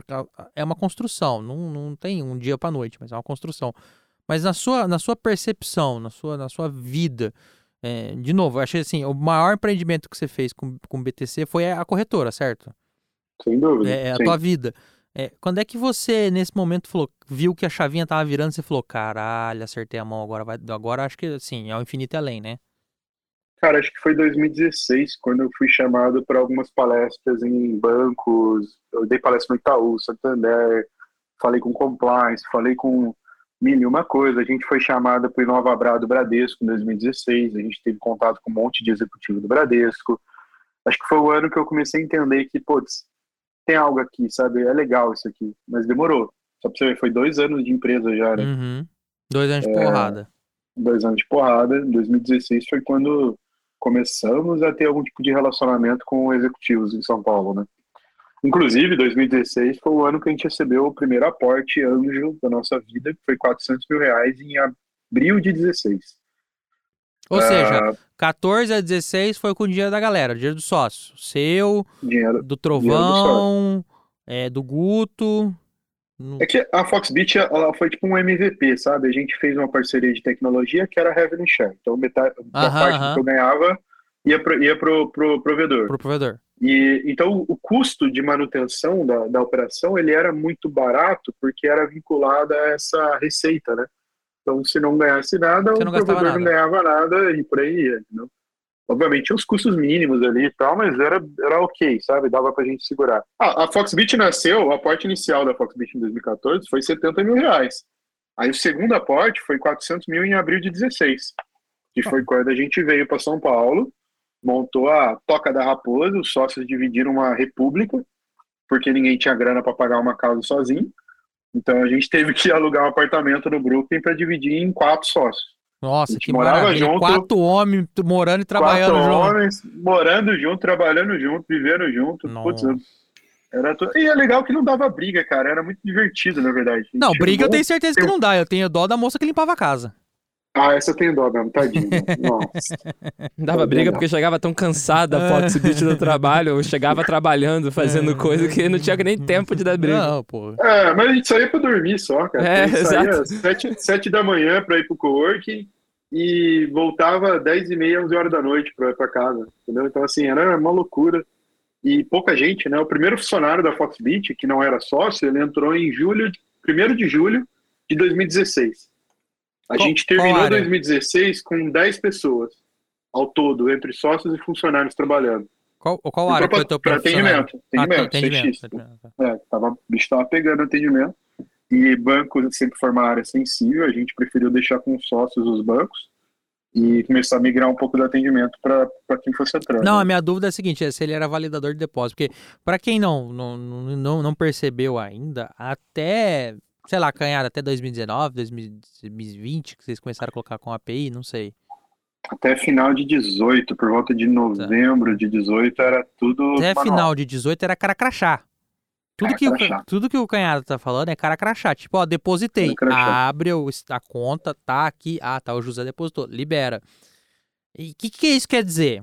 é uma construção, não, não tem um dia pra noite, mas é uma construção. Mas na sua, na sua percepção, na sua, na sua vida, é, de novo, eu achei assim, o maior empreendimento que você fez com, com o BTC foi a corretora, certo? Sem dúvida. É, é a sim. tua vida. É, quando é que você, nesse momento, falou, viu que a chavinha tava virando, você falou, caralho, acertei a mão, agora vai. Agora acho que assim, é o infinito e além, né? Cara, acho que foi 2016, quando eu fui chamado para algumas palestras em bancos. Eu dei palestra no Itaú, Santander, falei com compliance, falei com mil e uma coisa. A gente foi chamada para o Inova Bra do Bradesco em 2016, a gente teve contato com um monte de executivo do Bradesco. Acho que foi o ano que eu comecei a entender que, putz, tem algo aqui, sabe? É legal isso aqui, mas demorou. Só para você ver, foi dois anos de empresa já, né? Uhum. Dois anos de é, porrada. Dois anos de porrada. 2016 foi quando começamos a ter algum tipo de relacionamento com executivos em São Paulo, né? Inclusive, 2016 foi o ano que a gente recebeu o primeiro aporte anjo da nossa vida, que foi 400 mil reais em abril de 16. Ou seja, 14 a 16 foi com o dinheiro da galera, dinheiro do sócio. Seu, dinheiro, do Trovão, do, é, do Guto, é que a Foxbit ela foi tipo um MVP, sabe? A gente fez uma parceria de tecnologia que era revenue share. Então, metade, a parte que eu ganhava ia pro, ia pro, pro provedor. Pro provedor. E, então, o custo de manutenção da, da operação, ele era muito barato porque era vinculado a essa receita, né? Então, se não ganhasse nada, Você o provedor nada. não ganhava nada e por aí ia, não? Obviamente tinha os custos mínimos ali e tal, mas era, era ok, sabe? Dava pra gente segurar. Ah, a Foxbit nasceu, o aporte inicial da Foxbit em 2014 foi 70 mil reais. Aí o segundo aporte foi 400 mil em abril de 16, que foi quando a gente veio para São Paulo, montou a Toca da Raposa, os sócios dividiram uma república, porque ninguém tinha grana para pagar uma casa sozinho. Então a gente teve que alugar um apartamento no Brooklyn para dividir em quatro sócios. Nossa, que morava maravilha. junto. Quatro homens morando e trabalhando Quatro junto. homens morando junto, trabalhando junto, vivendo junto. Putz, era tu- E é legal que não dava briga, cara. Era muito divertido, na verdade. Não, briga eu bom- tenho certeza que não dá. Eu tenho dó da moça que limpava a casa. Ah, essa eu tenho dó mesmo, tadinho. Nossa. Dava briga porque chegava tão cansada a Fox Beat do trabalho, ou chegava trabalhando, fazendo coisa que não tinha nem tempo de dar briga. Não, pô. É, mas a gente saía pra dormir só, cara. É, a gente saía exato. às sete, sete da manhã pra ir pro coworking e voltava dez e meia, onze horas da noite pra ir pra casa, entendeu? Então, assim, era uma loucura. E pouca gente, né? O primeiro funcionário da Foxbit, que não era sócio, ele entrou em julho, 1 de julho de 2016. A Qual- gente terminou área? 2016 com 10 pessoas ao todo, entre sócios e funcionários trabalhando. Qual, qual área que teu Para primeiro funcionário? atendimento. Atendimento, atendimento. Atendimento. É, tava, o bicho tava pegando atendimento. E banco sempre foi uma área sensível, a gente preferiu deixar com os sócios os bancos e começar a migrar um pouco do atendimento para quem fosse entrando. Não, a minha dúvida é a seguinte, é se ele era validador de depósito, porque para quem não, não, não, não percebeu ainda, até, sei lá, canhada até 2019, 2020, que vocês começaram a colocar com API, não sei. Até final de 18, por volta de novembro de 18, era tudo. Até manual. final de 18 era cara crachá. Tudo Cara que, o, crachá. tudo que o Canhada tá falando é cara crachá. Tipo, ó, depositei. Abre o- a conta, tá aqui. Ah, tá, o José depositou. Libera. E o que, que isso quer dizer?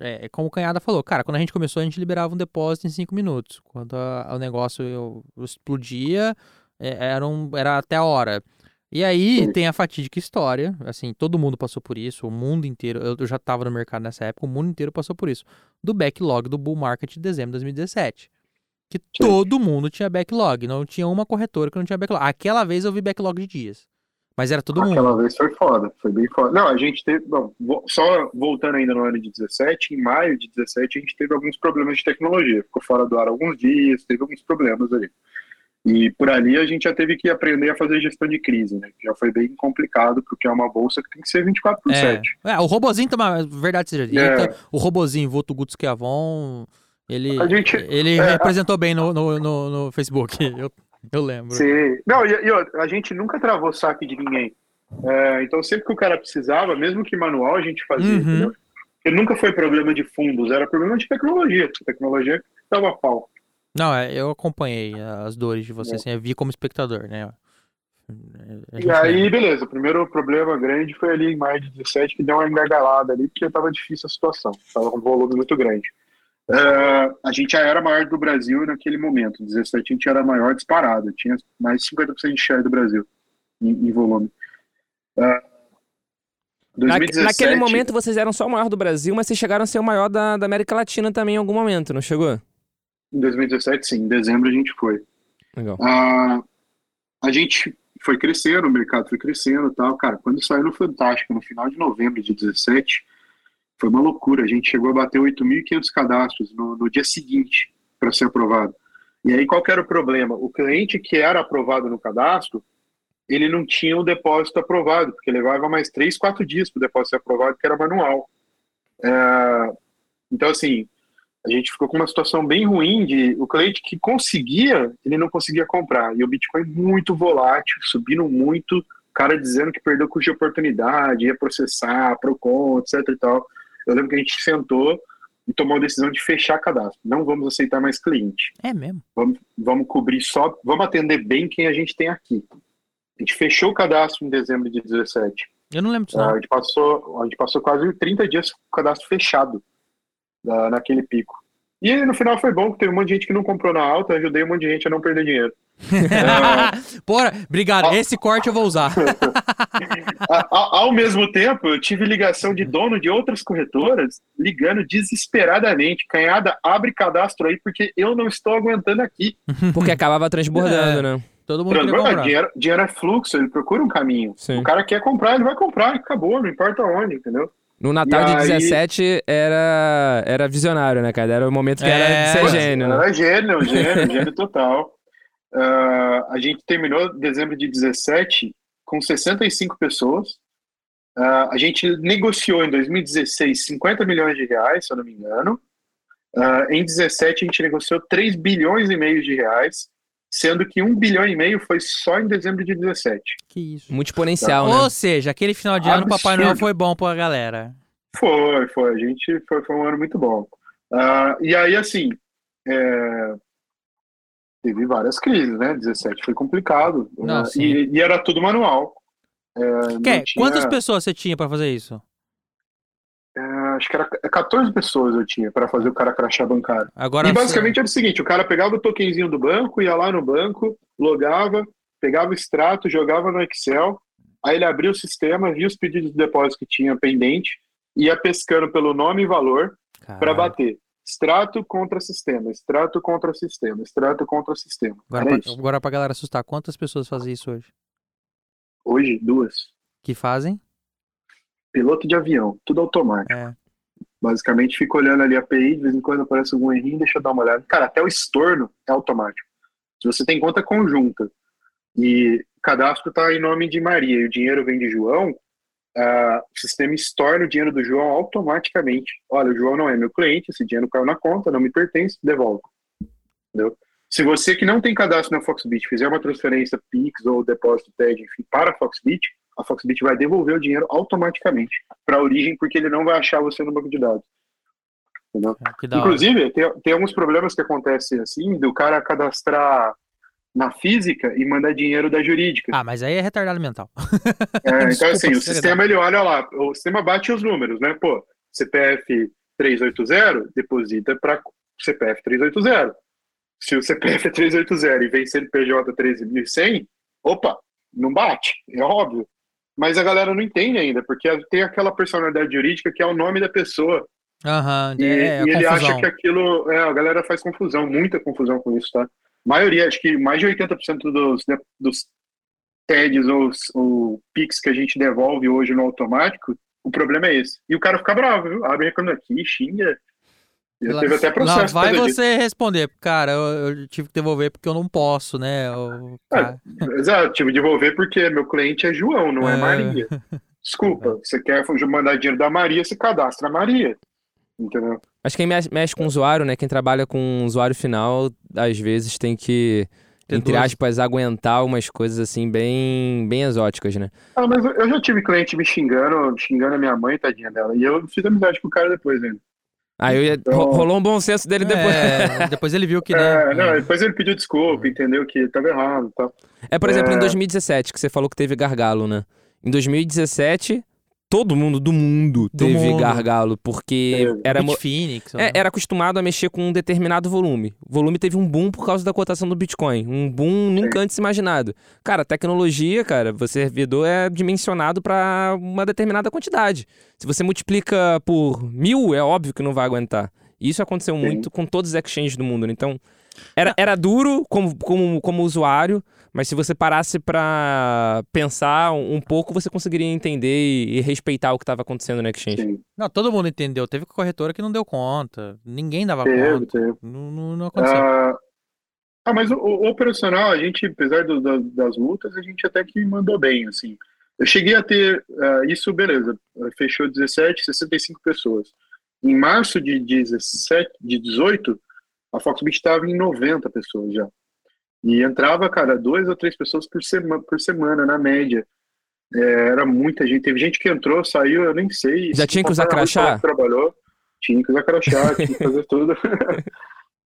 É, como o Canhada falou, cara, quando a gente começou, a gente liberava um depósito em 5 minutos. Quando a- o negócio eu- explodia, é, era, um, era até a hora. E aí tem a fatídica história, assim, todo mundo passou por isso, o mundo inteiro, eu, já tava no mercado nessa época, o mundo inteiro passou por isso, do backlog do bull market de dezembro de 2017. Que todo mundo tinha backlog, não tinha uma corretora que não tinha backlog. Aquela vez eu vi backlog de dias, mas era todo Aquela mundo. vez foi foda, foi bem foda. Não, a gente teve. Bom, só voltando ainda no ano de 17, em maio de 17, a gente teve alguns problemas de tecnologia. Ficou fora do ar alguns dias, teve alguns problemas ali. E por ali a gente já teve que aprender a fazer gestão de crise, né? Já foi bem complicado, porque é uma bolsa que tem que ser 24 por É, 7. é, o robozinho, toma, verdade seja dita, É. o robozinho Vulto Guts Chiavon, ele, A gente- ele é, representou bem no, no, no, no Facebook, eu, eu lembro. Sim. Não, e, e outra, a gente nunca travou saque de ninguém. É, então, sempre que o cara precisava, mesmo que manual, a gente fazia, Uhum. entendeu? Porque nunca foi problema de fundos, era problema de tecnologia. Tecnologia que dava pau. Não, é, eu acompanhei as dores de você, É. assim, eu vi como espectador, né? A E aí, lembra. beleza, o primeiro problema grande foi ali em maio de 17, que deu uma engargalada ali, porque tava difícil a situação, tava com um volume muito grande. É, a gente já era maior do Brasil naquele momento, em 17 a gente era maior disparado, tinha mais de 50% de share do Brasil em, em volume. É, Na- 2017, Naquele momento vocês eram só o maior do Brasil, mas vocês chegaram a ser o maior da, da América Latina também em algum momento, não chegou? Em 2017, sim, em dezembro a gente foi. Legal. Ah, a gente foi crescendo, o mercado foi crescendo e tal. Cara, quando saiu no Fantástico, no final de novembro de 17, foi uma loucura. A gente chegou a bater 8.500 cadastros no, no dia seguinte para ser aprovado. E aí, qual que era o problema? O cliente que era aprovado no cadastro, ele não tinha o depósito aprovado, porque levava mais 3, 4 dias para o depósito ser aprovado, que era manual. É, então, assim, a gente ficou com uma situação bem ruim de o cliente que conseguia, ele não conseguia comprar. E o Bitcoin muito volátil, subindo muito, o cara dizendo que perdeu custo de oportunidade, ia processar, Procon, etc e tal. Eu lembro que a gente sentou e tomou a decisão de fechar cadastro. Não vamos aceitar mais cliente. É mesmo. Vamos, vamos cobrir só, vamos atender bem quem a gente tem aqui. A gente fechou o cadastro em dezembro de 17. Eu não lembro disso, não. A gente passou, a gente passou quase 30 dias com o cadastro fechado ah, naquele pico. E no final foi bom, porque teve um monte de gente que não comprou na alta, eu ajudei um monte de gente a não perder dinheiro. Porra, obrigado. Ó. Esse corte eu vou usar. Ao mesmo tempo, eu tive ligação de dono de outras corretoras ligando desesperadamente. Canhada, abre cadastro aí, porque eu não estou aguentando aqui. Porque acabava transbordando, É. né? Todo mundo Transborda, comprar. dinheiro, dinheiro é fluxo, ele procura um caminho. Sim. O cara quer comprar, ele vai comprar, acabou, não importa onde, entendeu? No Natal E de aí- 17 era, era visionário, né, cara? Era o momento que era É, de ser gênio, né? Era gênio, gênio, gênio total. Ah, a gente terminou dezembro de 17 com 65 pessoas. Ah, a gente negociou em 2016 50 milhões de reais, se eu não me engano. Ah, em 17 a gente negociou 3 bilhões e meio de reais sendo que um bilhão e meio foi só em dezembro de 17. Que isso. Muito exponencial, né? Ou seja, aquele final de ano, Absurdo. Papai Noel foi bom pra galera. Foi, foi. A gente foi, foi um ano muito bom. Ah, e aí, assim, é, teve várias crises, né? 17 foi complicado. Não, sim. e, e era tudo manual. É, tinha- Quantas pessoas você tinha pra fazer isso? Acho que era 14 pessoas eu tinha para fazer o cara crachar bancário. Agora E basicamente era o seguinte: o cara pegava o tokenzinho do banco, ia lá no banco, logava, pegava o extrato, jogava no Excel, aí ele abria o sistema, via os pedidos de depósito que tinha pendente, ia pescando pelo nome e valor para bater. Extrato contra sistema, extrato contra sistema, extrato contra sistema. Agora, pra, agora pra galera assustar, quantas pessoas fazem isso hoje? Hoje, duas. Que fazem? Piloto de avião, tudo automático. É. Basicamente, fica olhando ali a API, de vez em quando aparece algum errinho, deixa eu dar uma olhada. Cara, até o estorno é automático. Se você tem conta conjunta e o cadastro está em nome de Maria e o dinheiro vem de João, ah, o sistema estorna o dinheiro do João automaticamente. Olha, o João não é meu cliente, esse dinheiro caiu na conta, não me pertence, devolve. Entendeu? Se você que não tem cadastro na Foxbit fizer uma transferência Pix ou depósito TED, enfim, para a Foxbit, a Foxbit vai devolver o dinheiro automaticamente para a origem, porque ele não vai achar você no banco de dados. Hora. Inclusive, tem, tem alguns problemas que acontecem assim, do cara cadastrar na física e mandar dinheiro da jurídica. Ah, mas aí é retardado mental. É, então, desculpa, assim, o sistema, ele olha lá, o sistema bate os números, né? Pô, CPF 380, deposita para CPF 380. Se o CPF é 380 e vem CNPJ 13.100, opa, não bate, é óbvio. Mas a galera não entende ainda, porque tem aquela personalidade jurídica que é o nome da pessoa. Aham, E, é, e ele confusão. acha que aquilo. É, a galera faz confusão, muita confusão com isso, tá? maioria, acho que mais de 80% dos, né, dos TEDs ou, ou PIX que a gente devolve hoje no automático, o problema é esse. E o cara fica bravo, viu? Abre reclamo aqui, xinga. Já Lá- teve até Lá processo. vai por causa disso. você responder, cara, eu, eu tive que devolver porque eu não posso, né? o cara- Exato, tive que devolver porque meu cliente é João, não é, É. Maria. Desculpa, você quer mandar dinheiro da Maria, você cadastra a Maria. Entendeu? Mas quem mexe, com o usuário, né? Quem trabalha com o usuário final, às vezes tem que, entre aspas, aguentar umas coisas assim bem, bem exóticas, né? Ah, mas eu- eu já tive cliente me xingando, xingando a minha mãe, tadinha dela. E eu fiz amizade com o cara depois ainda. Aí eu ia- Então- ro- rolou um bom senso dele depois. É, depois ele viu que, né? É, não, depois ele pediu desculpa, entendeu? Que tava errado e tal. É, por exemplo, em É. 2017, que você falou que teve gargalo, né? Em 2017, todo mundo do mundo Do teve mundo. gargalo, porque Teve. era, Bitfinex. é, era acostumado a mexer com um determinado volume. O volume teve um boom por causa da cotação do Bitcoin. Um boom nunca antes imaginado. Cara, tecnologia, cara, você servidor é dimensionado para uma determinada quantidade. Se você multiplica por mil, é óbvio que não vai aguentar. E Isso aconteceu Sim. muito com todos os exchanges do mundo. né? Então, era, era duro como, como, como usuário, mas se você parasse pra pensar um, um pouco, você conseguiria entender e, e respeitar o que estava acontecendo no exchange. Sim, Não, todo mundo entendeu. Teve corretora que não deu conta. Ninguém dava teve, conta. teve. Não, não, não aconteceu. Ah, ah, mas o, o operacional, a gente, apesar do- da- das multas, a gente até que mandou bem, assim. Eu cheguei a ter, ah, isso, beleza, fechou 17, 65 pessoas. Em março de 17, de 18, a Foxbit estava em 90 pessoas já. E entrava, cara, duas ou três pessoas por semana, por semana na média. É, era muita gente. Teve gente que entrou, saiu, eu nem sei. Já tinha que usar crachá? que Trabalhou. Tinha que usar crachá, tinha que fazer tudo.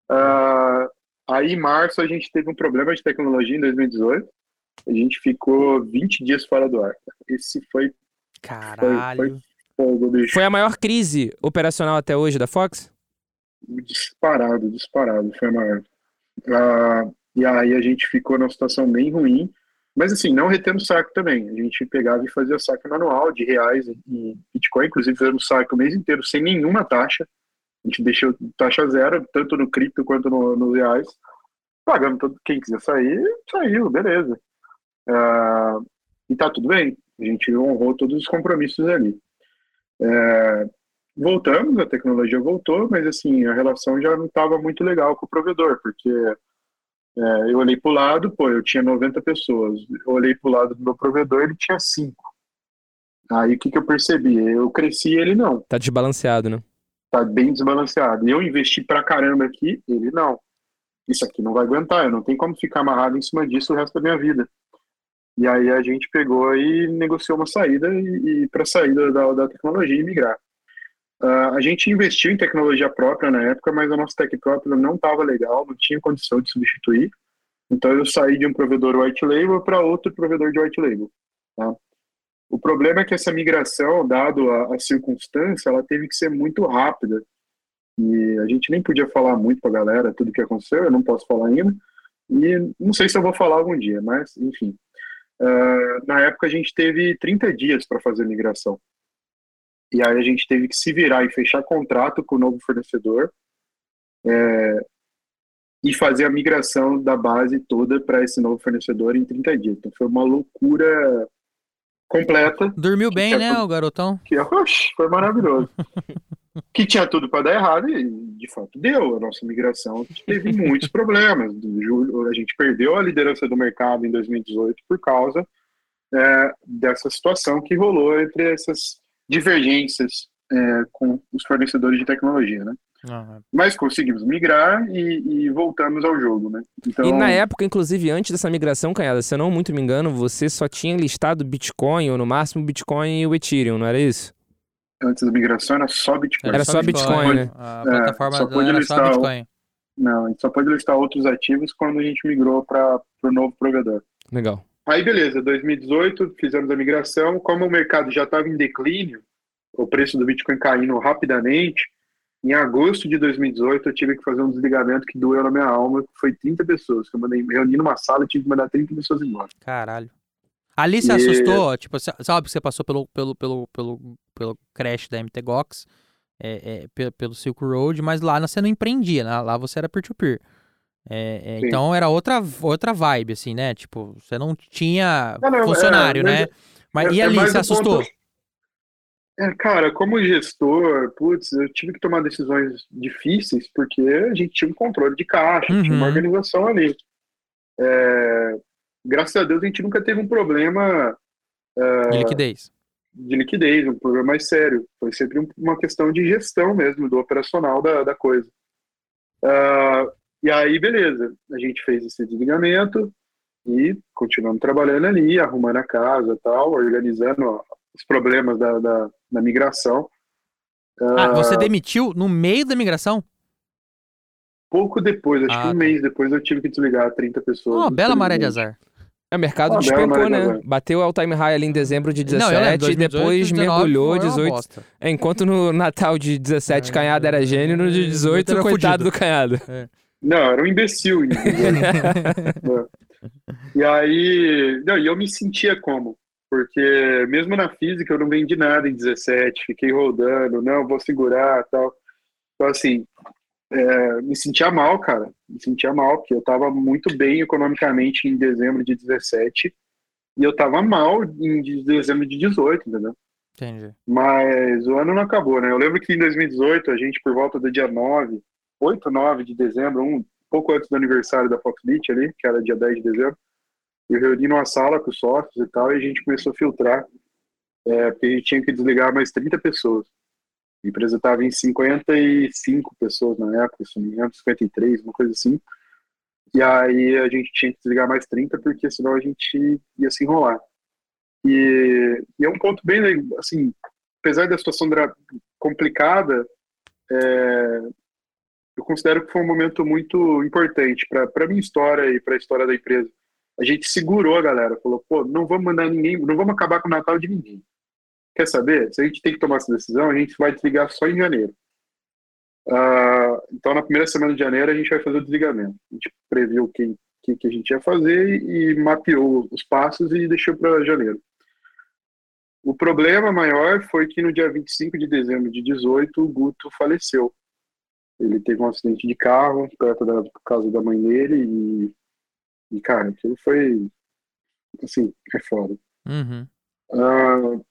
Ah, aí, em março, a gente teve um problema de tecnologia em 2018. A gente ficou 20 dias fora do ar. Esse foi Caralho. fogo, bicho. Foi a maior crise operacional até hoje da Fox? Disparado, disparado, foi maior. Ah, e aí a gente ficou numa situação bem ruim, mas assim, não retendo saco também. A gente pegava e fazia saque manual de reais e Bitcoin, inclusive fizemos saque o mês inteiro sem nenhuma taxa. A gente deixou taxa zero, tanto no cripto quanto no, nos reais. Pagando todo, quem quiser sair, saiu, beleza. Ah, e tá tudo bem. A gente honrou todos os compromissos ali. É, voltamos, a tecnologia voltou, mas assim, a relação já não estava muito legal com o provedor, porque é, eu olhei para o lado, pô, eu tinha 90 pessoas, eu olhei para o lado do meu provedor, ele tinha 5. Aí o que, que eu percebi? Eu cresci ele não, Tá desbalanceado, né? tá bem desbalanceado. Eu investi pra caramba aqui, ele não. isso aqui não vai aguentar, eu não tenho como ficar amarrado em cima disso o resto da minha vida. E aí a gente pegou e negociou uma saída e, e para saída da, da tecnologia e migrar. Uh, a gente investiu em tecnologia própria na época, mas a nossa tech própria não estava legal, não tinha condição de substituir. Então eu saí de um provedor white label para outro provedor de white label. Tá? O problema é que essa migração, dado a, a, circunstância, ela teve que ser muito rápida. E a gente nem podia falar muito para a galera tudo que aconteceu, eu não posso falar ainda. E não sei se eu vou falar algum dia, mas enfim. Uh, na época a gente teve 30 dias para fazer a migração. E aí a gente teve que se virar e fechar contrato com o novo fornecedor é, e fazer a migração da base toda para esse novo fornecedor em 30 dias. Então foi uma loucura completa. Dormiu bem, né, tudo, o garotão? Que, oxe, foi maravilhoso. que tinha tudo para dar errado e de fato deu. A nossa migração teve muitos problemas. A gente perdeu a liderança do mercado em 2018 por causa é, dessa situação que rolou entre essas divergências é, com os fornecedores de tecnologia, né? Uhum. Mas conseguimos migrar e, e, voltamos ao jogo, né? Então... E na época, inclusive, antes dessa migração, Canhada, se eu não muito me engano, você só tinha listado Bitcoin, ou no máximo Bitcoin e o Ethereum, não era isso? Antes da migração era só Bitcoin. Era, só Bitcoin, Bitcoin né? A plataforma é, só pode listar só Bitcoin. Não, a gente só pode listar outros ativos quando a gente migrou para o novo provedor. Legal. Aí, beleza, 2018, fizemos a migração. Como o mercado já estava em declínio, o preço do Bitcoin caindo rapidamente, em agosto de 2018 eu tive que fazer um desligamento que doeu na minha alma, que foi 30 pessoas. Que eu mandei reunir numa sala e tive que mandar 30 pessoas embora. Caralho. Ali você e... assustou, tipo, sabe que você passou pelo, pelo, pelo, pelo, pelo crash da MTGOX, é, é, pelo Silk Road, mas lá você não empreendia, né? lá você era peer-to-peer. -peer. É, é, então era outra, outra vibe, assim, né? Tipo, você não tinha não, não, funcionário, é, né? É, mas e ali, você assustou? Ponto... É, cara, como gestor, putz, eu tive que tomar decisões difíceis porque a gente tinha um controle de caixa, uhum. tinha uma uhum. organização ali. É, graças a Deus a gente nunca teve um problema é, de liquidez. De liquidez, um problema mais sério. Foi sempre uma questão de gestão mesmo, do operacional da, da coisa. Uh, e aí, beleza, a gente fez esse desligamento e continuamos trabalhando ali, arrumando a casa tal, organizando os problemas da, da, da migração. Ah, uh, você demitiu no meio da migração? Pouco depois, acho ah, que um tá. mês depois eu tive que desligar 30 pessoas. Uma bela maré de azar. É, o mercado ah, despencou, né? Bateu o time high ali em dezembro de 17 Não, lembro, 2018, depois 19, mergulhou 18. É, enquanto no Natal de 17 é, Canhada era gênio, no de 18 coitado fudido. do Canhado. É. Não, era um imbecil. e aí, não, e eu me sentia como? Porque mesmo na física eu não vendi nada em 17, fiquei rodando, não, vou segurar tal. Então, assim, é, me sentia mal, cara. Me sentia mal, porque eu estava muito bem economicamente em dezembro de 17 e eu estava mal em dezembro de 18, entendeu? Entendi. Mas o ano não acabou, né? Eu lembro que em 2018, a gente, por volta do dia 9, 8, 9 de dezembro, um pouco antes do aniversário da Foxbit ali, que era dia 10 de dezembro, eu reuni numa sala com os sócios e tal, e a gente começou a filtrar, é, porque a gente tinha que desligar mais 30 pessoas. A empresa estava em 55 pessoas na época, se não me engano, 53, uma coisa assim. E aí a gente tinha que desligar mais 30, porque senão a gente ia se enrolar. E, e é um ponto bem, assim, apesar da situação complicada, é, considero que foi um momento muito importante para a minha história e para a história da empresa. A gente segurou a galera, falou, pô, não vamos mandar ninguém, não vamos acabar com o Natal de ninguém. Quer saber? Se a gente tem que tomar essa decisão, a gente vai desligar só em janeiro. Uh, então, na primeira semana de janeiro, a gente vai fazer o desligamento. A gente previu o que, que, que a gente ia fazer e, e mapeou os passos e deixou para janeiro. O problema maior foi que no dia 25 de dezembro de 18, o Guto faleceu. Ele teve um acidente de carro perto da casa da mãe dele e, e cara, aquilo foi, assim, é foda. Uhum. Uh,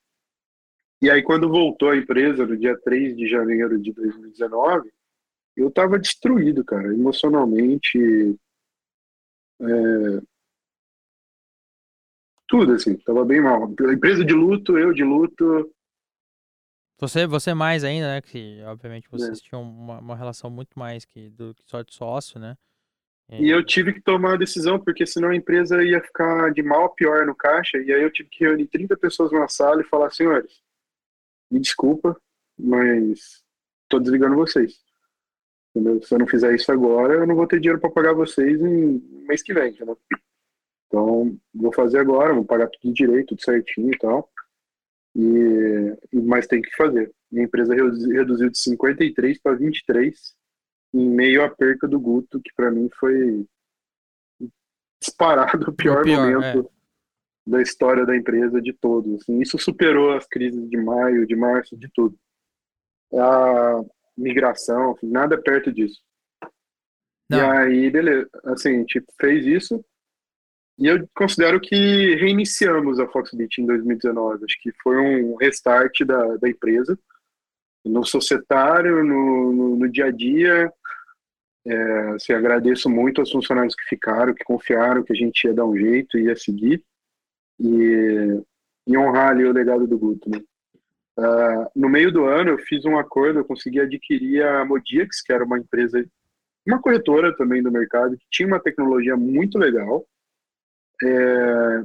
e aí, quando voltou a empresa, no dia 3 de janeiro de 2019, eu tava destruído, cara, emocionalmente. É... Tudo, assim, tava bem mal. A empresa de luto, eu de luto, você, você mais ainda, né? Que obviamente vocês é. tinham uma, uma relação muito mais que, do que só de sócio, né? É. E eu tive que tomar a decisão, porque senão a empresa ia ficar de mal a pior no caixa. E aí eu tive que reunir 30 pessoas numa sala e falar: senhores, me desculpa, mas tô desligando vocês. Entendeu? Se eu não fizer isso agora, eu não vou ter dinheiro para pagar vocês em mês que vem. Entendeu? Então, vou fazer agora, vou pagar tudo direito, tudo certinho e tal. E, mas tem que fazer. Minha empresa reduziu de 53 para 23 em meio à perca do Guto, que para mim foi disparado o pior, O pior, momento da história da empresa de todos. Assim, isso superou as crises de maio, de março, de tudo. A migração, enfim, nada perto disso. E Não, aí, beleza, assim, a gente fez isso. E eu considero que reiniciamos a Foxbit em 2019. Acho que foi um restart da, da empresa, no societário, no, no, no dia a dia. É, assim, agradeço muito aos funcionários que ficaram, que confiaram que a gente ia dar um jeito, ia seguir. E, e honrar ali o legado do Guto. Né? Ah, no meio do ano, eu fiz um acordo, eu consegui adquirir a Modix, que era uma empresa, uma corretora também do mercado, que tinha uma tecnologia muito legal. É,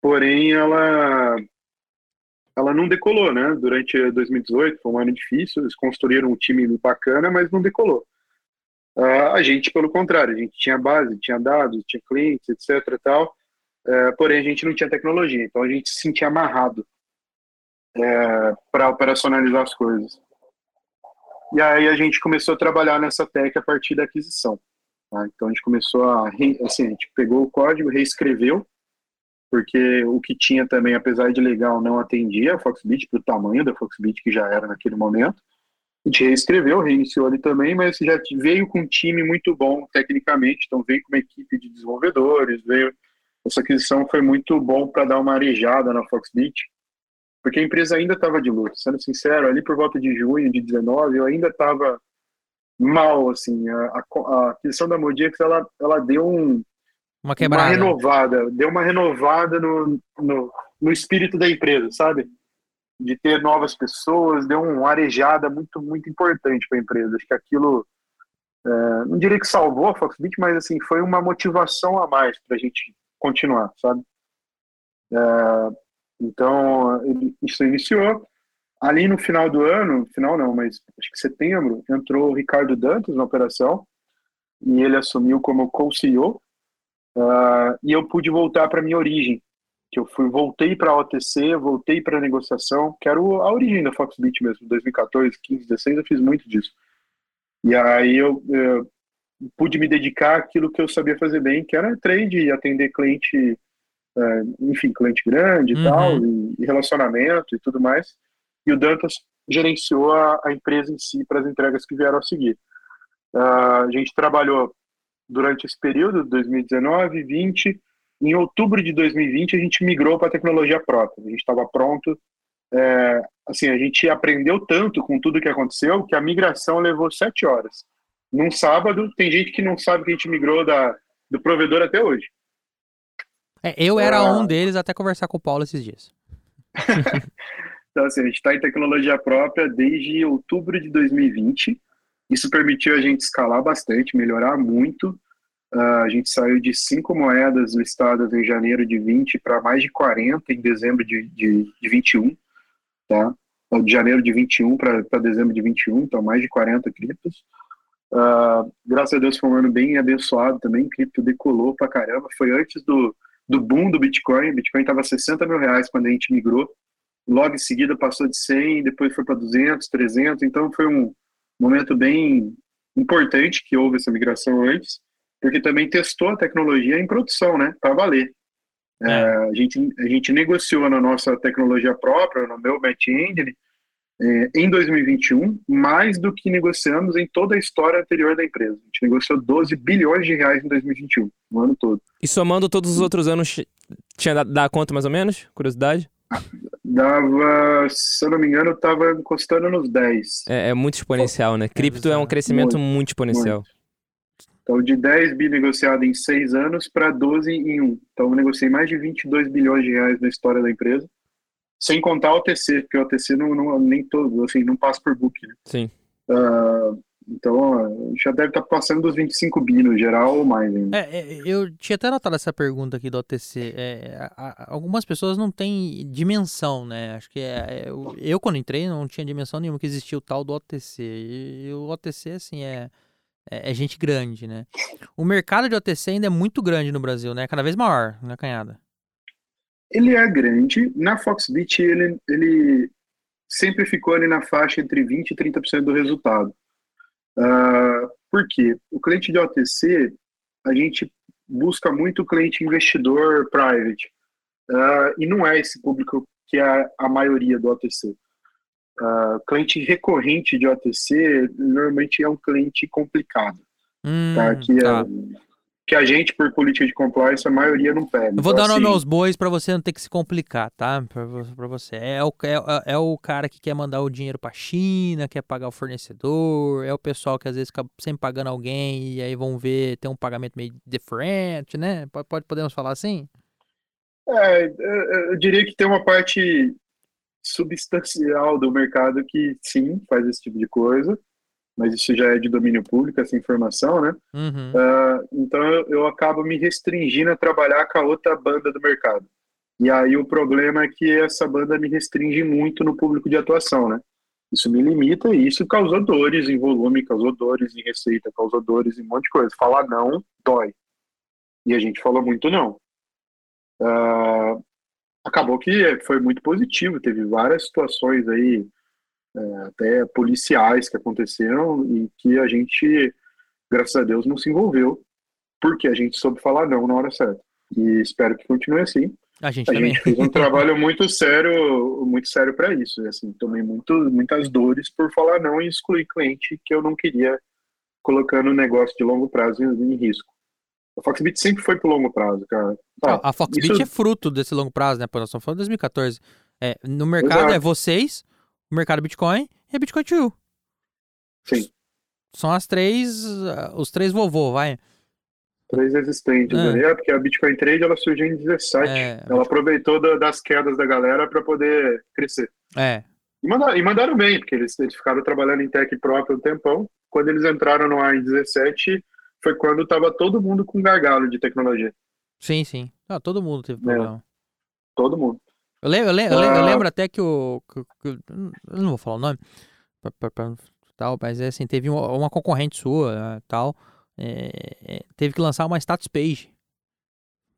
porém, ela ela não decolou, né? Durante 2018 foi um ano difícil, eles construíram um time bacana, mas não decolou. Ah, a gente, pelo contrário, a gente tinha base, tinha dados, tinha clientes, etc. Tal, é, porém a gente não tinha tecnologia, então a gente se sentia amarrado para operacionalizar as coisas. E aí a gente começou a trabalhar nessa tech a partir da aquisição. Tá? Então a gente começou a, re- assim, a gente pegou o código, reescreveu, porque o que tinha também, apesar de legal, não atendia a Foxbit para o tamanho da Foxbit que já era naquele momento. A gente reescreveu, reiniciou ali também, mas já veio com um time muito bom tecnicamente, então veio com uma equipe de desenvolvedores, veio essa aquisição foi muito bom para dar uma arejada na Foxbit, porque a empresa ainda estava de luto. Sendo sincero, ali por volta de junho de 19, eu ainda estava mal, assim. A, a, a aquisição da Modix, ela, ela deu um, uma uma quebrada. renovada, deu uma renovada no, no, no espírito da empresa, sabe? De ter novas pessoas, deu uma arejada muito, muito importante para a empresa. Acho que aquilo, é, não diria que salvou a Foxbit, mas assim, foi uma motivação a mais para a gente continuar, sabe? É, então, ele- isso iniciou. Ali no final do ano, final não, mas acho que setembro, entrou o Ricardo Dantas na operação e ele assumiu como co-CEO. ah, e eu pude voltar para minha origem, que eu fui voltei para a OTC, voltei para a negociação, que era a origem da Foxbit mesmo, 2014, 15, 16, eu fiz muito disso. E aí eu, eu pude me dedicar àquilo que eu sabia fazer bem, que era trade e atender cliente, eh, enfim, cliente grande e Uhum. tal, e relacionamento e tudo mais. E o Dantas gerenciou a, a empresa em si para as entregas que vieram a seguir. Ah, a gente trabalhou durante esse período, 2019, 20. Em outubro de 2020, a gente migrou para a tecnologia própria. A gente estava pronto. É, assim, a gente aprendeu tanto com tudo que aconteceu que a migração levou sete horas. Num sábado, tem gente que não sabe que a gente migrou da, do provedor até hoje. É, eu era Ah. um deles até conversar com o Paulo esses dias. Então, assim, a gente está em tecnologia própria desde outubro de 2020. Isso permitiu a gente escalar bastante, melhorar muito. Ah, a gente saiu de cinco moedas listadas em janeiro de 20 para mais de 40 em dezembro de, de, de 21, tá? Então, De janeiro de 21 para dezembro de 21, então mais de 40 criptos. Ah, graças a Deus foi um ano bem abençoado também, cripto decolou pra caramba. Foi antes do, do boom do Bitcoin, o Bitcoin estava 60 mil reais quando a gente migrou logo em seguida passou de 100, depois foi para 200, 300, então foi um momento bem importante que houve essa migração antes, porque também testou a tecnologia em produção, né, para valer. É. É, a, gente, a gente negociou na nossa tecnologia própria, no meu Engine, é, em 2021, mais do que negociamos em toda a história anterior da empresa. A gente negociou 12 bilhões de reais em 2021, no ano todo. E somando todos os outros anos, tinha dado dá conta mais ou menos? Curiosidade? Dava, se eu não me engano, estava encostando nos 10. É, é muito exponencial, né? Cripto é um crescimento Muito, muito exponencial. Então, de 10 bi negociado em 6 anos para 12 em 1. Então, eu negociei mais de 22 bilhões de reais na história da empresa, sem contar o OTC, porque o OTC não, não, nem todo, assim, não passa por book. Né? Sim. Ah, Então, já deve estar passando dos 25 bi no geral ou mais ainda. É, é, eu tinha até notado essa pergunta aqui do OTC. É, algumas pessoas não têm dimensão, né? Acho que é, é, eu, eu, quando entrei, não tinha dimensão nenhuma que existia o tal do OTC. E, e o OTC, assim, é, é, é gente grande, né? O mercado de OTC ainda é muito grande no Brasil, né? Cada vez maior, né, Canhada? Ele é grande. Na Foxbit, ele, ele sempre ficou ali na faixa entre 20% e 30% do resultado. Ah, por quê? O cliente de OTC, a gente busca muito cliente investidor private. Ah, e não é esse público que é a maioria do OTC. Ah, cliente recorrente de OTC normalmente é um cliente complicado, Hum, tá? Que, é- tá. Que a gente, por política de compliance, a maioria não pega. Eu vou Então, dar nome assim, aos bois pra você não ter que se complicar, tá? Pra você. É o, é, é o cara que quer mandar o dinheiro pra China, quer pagar o fornecedor, é o pessoal que às vezes fica sempre pagando alguém e aí vão ver, tem um pagamento meio diferente, né? Pode, pode- podemos falar assim? É, eu eu diria que tem uma parte substancial do mercado que sim faz esse tipo de coisa, mas isso já é de domínio público, essa informação, né? Uhum. Ah, então eu, eu acabo me restringindo a trabalhar com a outra banda do mercado. E aí o problema é que essa banda me restringe muito no público de atuação, né? Isso me limita e isso causou dores em volume, causou dores em receita, causou dores em um monte de coisa. Falar não dói. E a gente falou muito não. Ah, acabou que foi muito positivo, teve várias situações aí, até policiais que aconteceram e que a gente, graças a Deus, não se envolveu, porque a gente soube falar não na hora certa. E espero que continue assim. A gente A também. gente fez um trabalho muito sério, muito sério para isso. E, assim, tomei muito, muitas dores por falar não e excluir cliente que eu não queria colocando o negócio de longo prazo em, em risco. A Foxbit sempre foi pro longo prazo, cara. Ah, A- Foxbit isso- é fruto desse longo prazo, né? Nós estamos falando de 2014. É, no mercado Exato. é vocês, o mercado Bitcoin e a Bitcoin to Sim. São as três, ah, os três vovô, vai. Três existentes. É. né? É, porque a Bitcoin Trade ela surgiu em 17. É, Ela aproveitou da- das quedas da galera para poder crescer. é. E, manda- e mandaram bem, porque eles, eles ficaram trabalhando em tech próprio um tempão. Quando eles entraram no ar em 17, foi quando tava todo mundo com gargalo de tecnologia. Sim, sim. Ah, todo mundo teve É. problema. Todo mundo. Eu lembro, eu lembro, eu lembro, eu lembro até que o. que- que- eu não vou falar o nome. pra- pra- tal, mas é assim, teve uma, uma concorrente sua né, tal. é, é, teve que lançar uma status page.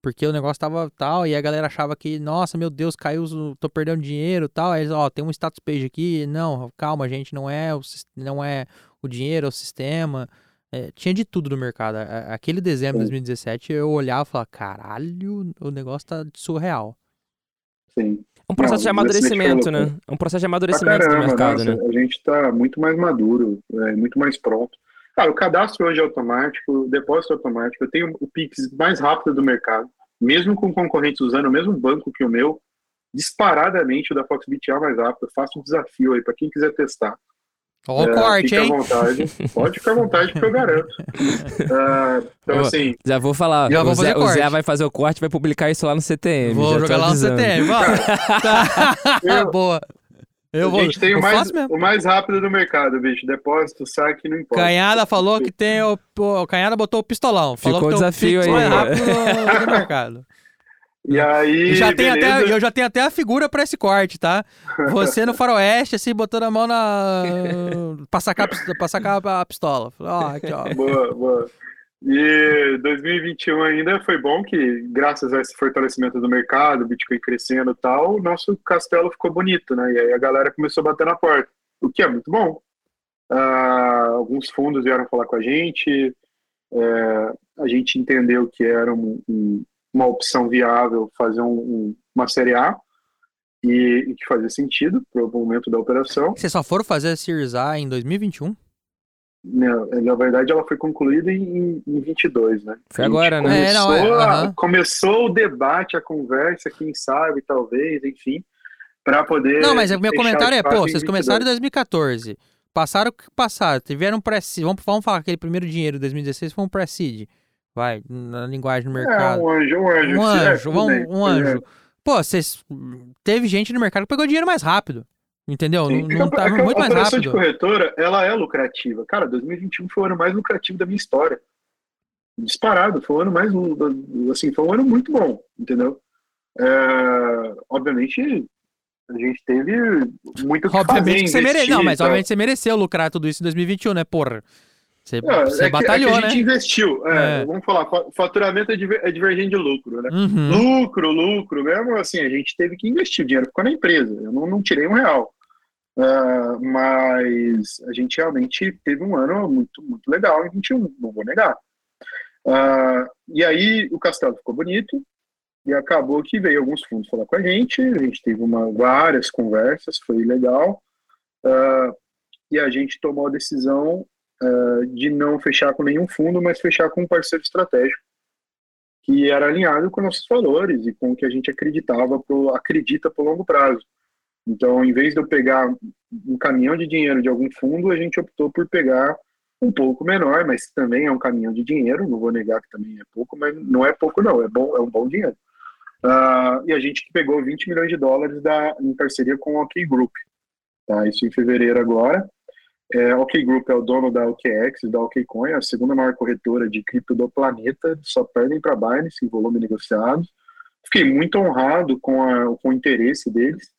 Porque o negócio tava tal, e a galera achava que, nossa, meu Deus, caiu, tô perdendo dinheiro tal. Aí eles, ó, tem um status page aqui. Não, calma, gente, não é o, não é o dinheiro, é o sistema. É, tinha de tudo no mercado. Aquele dezembro de Sim. 2017, eu olhava e falava, caralho, o negócio tá surreal. Sim. É um processo Não, de amadurecimento, Dezessemente né? É um processo de amadurecimento do caramba, mercado, nossa, né? A gente tá muito mais maduro, é, muito mais pronto. Cara, o cadastro hoje é automático, o depósito é automático. Eu tenho o Pix mais rápido do mercado, mesmo com concorrentes usando o mesmo banco que o meu, disparadamente o da Foxbit é mais rápido. Eu faço um desafio aí para quem quiser testar. Ó, o É, corte, hein? à vontade. Pode ficar à vontade, que eu garanto. Ah, então, Ó, assim, Já vou falar. Já o, vou Zé, fazer o Zé vai fazer o corte vai publicar isso lá no CTM. Vou jogar lá no. CTM, vai. Tá. Eu- Boa. Eu a vou. gente tem eu o mais, o mais rápido do mercado, bicho. Depósito, saque, não importa. Canhada falou que tem o. O Canhada botou o pistolão. Falou Ficou que o tem desafio Pix aí, mais rápido no mercado. E aí, E já tem até, eu já tenho até a figura pra esse corte, tá? Você no faroeste, assim, botando a mão na. pra sacar, pra sacar a pistola. Ó, aqui, ó. Boa, boa. E 2021 ainda foi bom que, graças a esse fortalecimento do mercado, Bitcoin crescendo e tal, o nosso castelo ficou bonito, né? E aí a galera começou a bater na porta, o que é muito bom. Ah, alguns fundos vieram falar com a gente, é, a gente entendeu que era um- um- uma opção viável fazer um- um- uma série A e, e que fazia sentido para o momento da operação. Vocês só foram fazer a Series A em 2021? Não, na verdade, ela foi concluída em, em 22, né? Foi agora, né? É, não, Começou, é, a- aham. começou o debate, a conversa, quem sabe, talvez, enfim, para poder. Não, mas o meu comentário de é, pô, vocês começaram em 22. 2014. Passaram o que passaram. Tiveram um pré vamos, vamos falar que aquele primeiro dinheiro de 2016 foi um pré-seed. Vai, na linguagem do É, mercado. um anjo, um anjo. Um é, anjo, tudo um, bem, um anjo. bem. Pô, vocês. Teve gente no mercado que pegou dinheiro mais rápido. Entendeu? Sim. Não, É não tá é que a muito mais operação de rápido. corretora, ela é lucrativa. Cara, 2021 foi o ano mais lucrativo da minha história. Disparado, foi o ano mais, assim, foi um ano muito bom, entendeu? É, obviamente, a gente teve muito que Obviamente fazer, que você mereceu. Não, mas obviamente você mereceu lucrar tudo isso em 2021, né, porra? Você, É, você é que- batalhou, é que a né? gente investiu. É, É. Vamos falar, fa- faturamento é, é divergente de lucro, né? Uhum. Lucro, lucro, mesmo assim, a gente teve que investir, o dinheiro ficou na empresa, eu não, não tirei um real. Ah, mas a gente realmente teve um ano muito, muito legal em 21, não vou negar. Ah, e aí o castelo ficou bonito, e acabou que veio alguns fundos falar com a gente, a gente teve uma, várias conversas, foi legal, Ah, e a gente tomou a decisão ah, de não fechar com nenhum fundo, mas fechar com um parceiro estratégico que era alinhado com nossos valores e com o que a gente acreditava, pro, acredita por longo prazo. Então, em vez de eu pegar um caminhão de dinheiro de algum fundo, a gente optou por pegar um pouco menor, mas também é um caminhão de dinheiro, não vou negar que também é pouco, mas não é pouco não, é bom, é um bom dinheiro. Ah, e a gente pegou 20 milhões de dólares da, em parceria com o OK Group, tá? Isso em fevereiro agora. É, OK Group é o dono da OKX, da OKCoin, a segunda maior corretora de cripto do planeta, só perdem para Binance em volume negociado. Fiquei muito honrado com, a, com o interesse deles.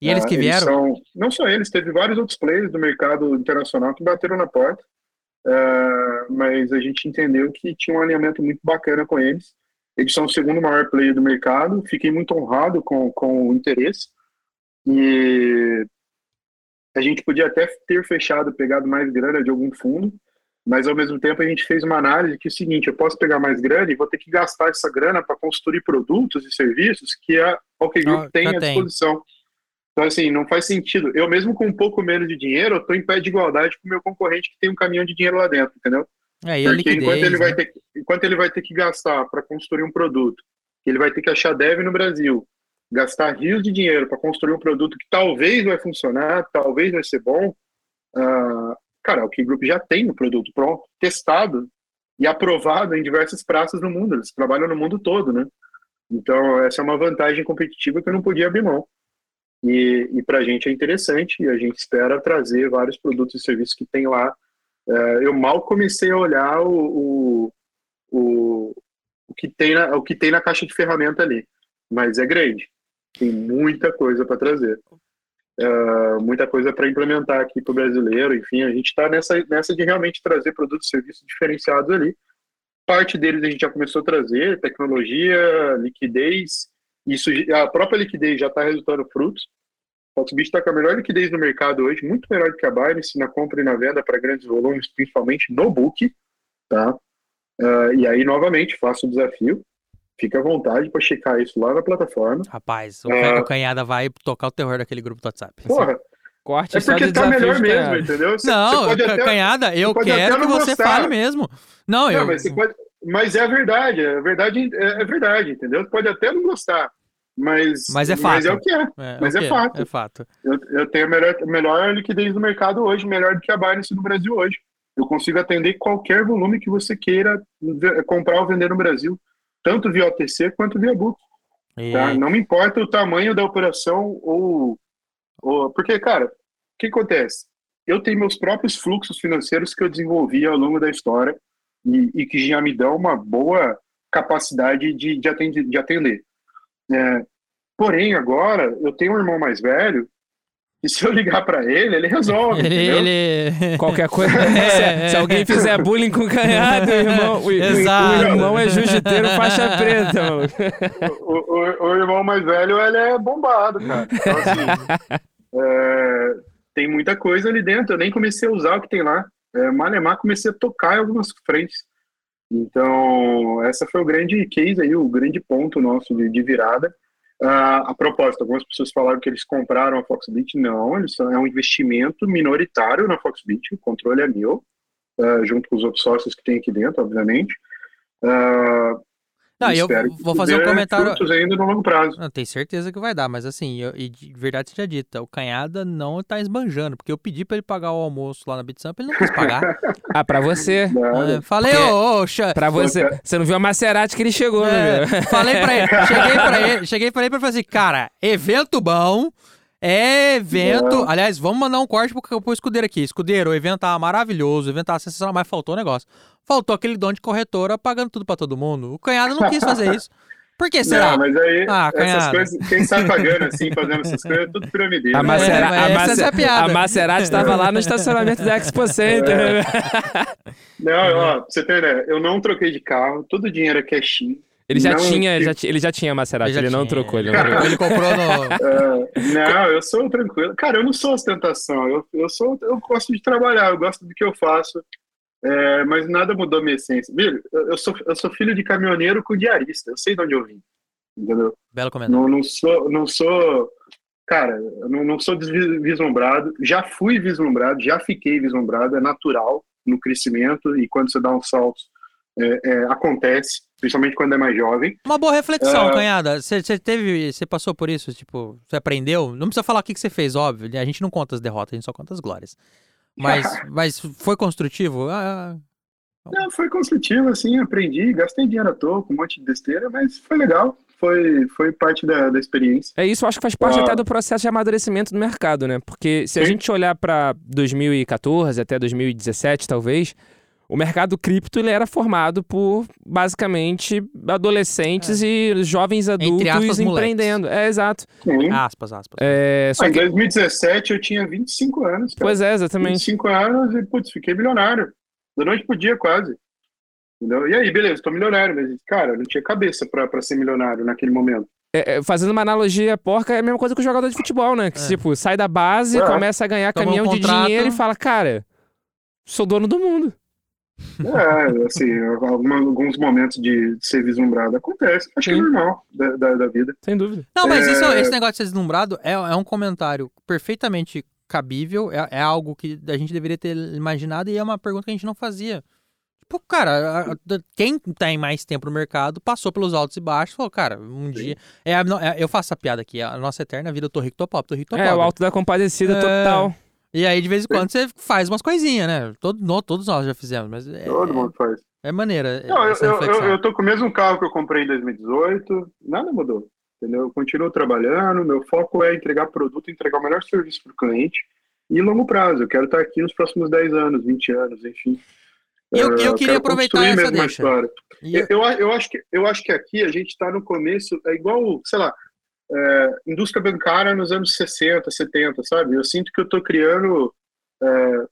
E eles Ah, que vieram? são- não só eles, teve vários outros players do mercado internacional que bateram na porta, ah, mas a gente entendeu que tinha um alinhamento muito bacana com eles. Eles são o segundo maior player do mercado, fiquei muito honrado com, com o interesse. E a gente podia até ter fechado, pegado mais grana de algum fundo, mas ao mesmo tempo a gente fez uma análise que é o seguinte: eu posso pegar mais grana e vou ter que gastar essa grana para construir produtos e serviços que a OK Group Ah, tem à tem. disposição. Então, assim, não faz sentido. Eu, mesmo com um pouco menos de dinheiro, eu estou em pé de igualdade com o meu concorrente que tem um caminhão de dinheiro lá dentro, entendeu? É, e Porque enquanto ele, vai né? ter, enquanto ele vai ter que gastar para construir um produto, ele vai ter que achar dev no Brasil, gastar rios de dinheiro para construir um produto que talvez vai funcionar, talvez vai ser bom, ah, cara, o Key Group já tem o produto pronto, testado e aprovado em diversas praças no mundo. Eles trabalham no mundo todo, né? Então, essa é uma vantagem competitiva que eu não podia abrir mão. E, e para a gente é interessante e a gente espera trazer vários produtos e serviços que tem lá. É, eu mal comecei a olhar o, o, o, o, que tem na, o que tem na caixa de ferramenta ali, mas é grande. Tem muita coisa para trazer. É, muita coisa para implementar aqui para o brasileiro. Enfim, a gente está nessa, nessa de realmente trazer produtos e serviços diferenciados ali. Parte deles a gente já começou a trazer, tecnologia, liquidez. Isso, a própria liquidez já está resultando frutos. O Foxbit está com a melhor liquidez no mercado hoje, muito melhor do que a Binance na compra e na venda para grandes volumes, principalmente no book. Tá? Uh, e aí, novamente, faço o desafio. Fica à vontade para checar isso lá na plataforma. Rapaz, o, É. Canhada vai tocar o terror daquele grupo do WhatsApp. Porra, Corte é só porque tá melhor mesmo, entendeu? Você- Não, você até- Canhada, eu pode quero até que não você gostar. fale mesmo. Não, eu. Não, mas, você pode- mas é a verdade, é verdade, é é verdade, entendeu? Você pode até não gostar, mas, Mas é Mas é fato. o que é. É, mas o é quê? fato. É fato. Eu, eu tenho a melhor, melhor liquidez do mercado hoje, melhor do que a Binance no Brasil hoje. Eu consigo atender qualquer volume que você queira comprar ou vender no Brasil, tanto via OTC quanto via book. E- Tá? Não me importa o tamanho da operação ou, ou- porque, cara, o que acontece? Eu tenho meus próprios fluxos financeiros que eu desenvolvi ao longo da história e, e que já me dão uma boa capacidade de, de atender. De atender. É, porém, agora eu tenho um irmão mais velho e se eu ligar para ele, ele resolve. Ele, ele... Qualquer coisa. É, se, se alguém fizer bullying com o canhado, o irmão, o, Exato. o irmão é jiu-jiteiro faixa preta, o- o irmão mais velho, ele é bombado, cara. Então, assim, é, tem muita coisa ali dentro. Eu nem comecei a usar o que tem lá. É, Malemar comecei a tocar em algumas frentes. Então, essa foi o grande case aí, o grande ponto nosso de, de virada. Ah, a propósito, algumas pessoas falaram que eles compraram a Foxbit. Não, eles são, é um investimento minoritário na Foxbit. O controle é meu, ah, junto com os outros sócios que tem aqui dentro, obviamente. Ah, Não, eu vou fazer um comentário. ainda no longo prazo. Não, tenho certeza que vai dar, mas assim, eu- e de verdade seja dita, o Canhada não tá esbanjando, porque eu pedi pra ele pagar o almoço lá na BitSamp, ele não quis pagar. Ah, pra você. É, falei, Porque- ô, ô, Pra você. Você não viu a Maserati que ele chegou, É, né? meu? falei pra ele, cheguei pra ele, cheguei pra ele pra falar assim, cara, evento bom É evento. Aliás, vamos mandar um corte pro, pro escudeiro aqui. Escudeiro, o evento tava maravilhoso, o evento tava sensacional, mas faltou um negócio. Faltou aquele dono de corretora pagando tudo pra todo mundo. O canhado não quis fazer isso. Por que será? Não, mas aí, Ah, essas coisas, quem sai pagando assim, fazendo essas coisas, é tudo piramideiro. A, né? Macera, a, é a piada. a Maserati tava lá no estacionamento da Expo Center. É. Não, ó, pra você ter ideia, eu não troquei de carro, todo o dinheiro é cash-in. Ele já Não, tinha, eu- já ele já tinha Maserati, ele, já não tinha. trocou, ele não trocou. Ele comprou no. É, não, eu sou tranquilo. Cara, eu não sou ostentação. Eu, eu sou, eu gosto de trabalhar, eu gosto do que eu faço. É, mas nada mudou minha essência. Viu? Eu, sou, eu sou filho de caminhoneiro com diarista. Eu sei de onde eu vim. Entendeu? Belo comentário. Não, não sou, não sou. Cara, eu não, não sou vislumbrado. Já fui vislumbrado, já fiquei vislumbrado. É natural no crescimento e quando você dá um salto, é, é, acontece, principalmente quando é mais jovem. Uma boa reflexão, É. canhada. Você teve. Você passou por isso? Tipo, você aprendeu? Não precisa falar o que você fez, óbvio. A gente não conta as derrotas, a gente só conta as glórias. Mas, mas foi construtivo? Ah, Não, foi construtivo, assim, aprendi, gastei dinheiro à toa com um monte de besteira, mas foi legal, foi, foi parte da, da experiência. É isso, eu acho que faz parte Ah. até do processo de amadurecimento do mercado, né? Porque se a Sim. gente olhar para 2014 até 2017, talvez, o mercado cripto ele era formado por basicamente adolescentes e jovens adultos É. aspas, empreendendo. É, exato. Sim. aspas, aspas. É, só Ah, em que, 2017 eu tinha 25 anos, cara. pois é, exatamente. 25 anos e, putz, fiquei milionário. Da noite pro dia, quase. Entendeu? E aí, beleza, tô milionário, mas, cara, eu não tinha cabeça pra, pra ser milionário naquele momento. É, é, fazendo uma analogia porca, é a mesma coisa que o jogador de futebol, né? Que, É. tipo, sai da base, É. começa a ganhar Toma um caminhão de contrato. dinheiro e fala, cara, sou dono do mundo. É, assim, alguma- alguns momentos de ser vislumbrado acontece. Acho que é Sim. normal da, da, da vida. Sem dúvida. Não, mas É. isso, esse negócio de ser deslumbrado é, é um comentário perfeitamente cabível, é, é algo que a gente deveria ter imaginado e é uma pergunta que a gente não fazia. Tipo, cara, a- a- quem tem mais tempo no mercado passou pelos altos e baixos, falou, cara, um dia. É, a- não, é- eu faço essa piada aqui, a nossa eterna vida, eu tô rico, tô pobre, tô rico, tô É, pobre. o alto da compadecida É. total. E aí, de vez em quando, você faz umas coisinhas, né? Todo, no- todos nós já fizemos, mas é, Todo mundo faz. é maneira. Não, eu, eu, eu, tô com o mesmo carro que eu comprei em 2018, nada mudou. Entendeu? Eu continuo trabalhando, meu foco é entregar produto, entregar o melhor serviço para o cliente e longo prazo. Eu quero estar aqui nos próximos 10 anos, 20 anos, enfim. E eu- É, eu queria aproveitar essa deixa. Eu, eu, eu acho que, eu acho que aqui a gente está no começo, é igual, sei lá, é, indústria bancária nos anos 60, 70, sabe? Eu sinto que eu estou criando. É,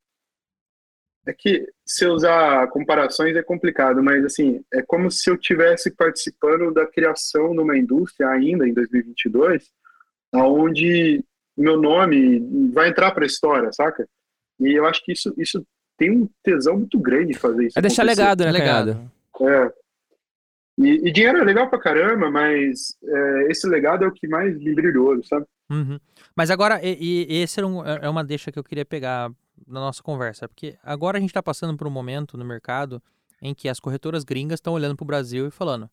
é que se eu usar comparações é complicado, mas assim, é como se eu tivesse participando da criação numa indústria ainda em 2022, aonde meu nome vai entrar para a história, saca? E eu acho que isso, isso tem um tesão muito grande de fazer isso. É deixar acontecer. legado, né, legado. É. E, e dinheiro é legal pra caramba, mas é, esse legado é o que mais me brilhou, sabe? Uhum. Mas agora, e, e esse era um- é uma deixa que eu queria pegar na nossa conversa, porque agora a gente está passando por um momento no mercado em que as corretoras gringas estão olhando para o Brasil e falando,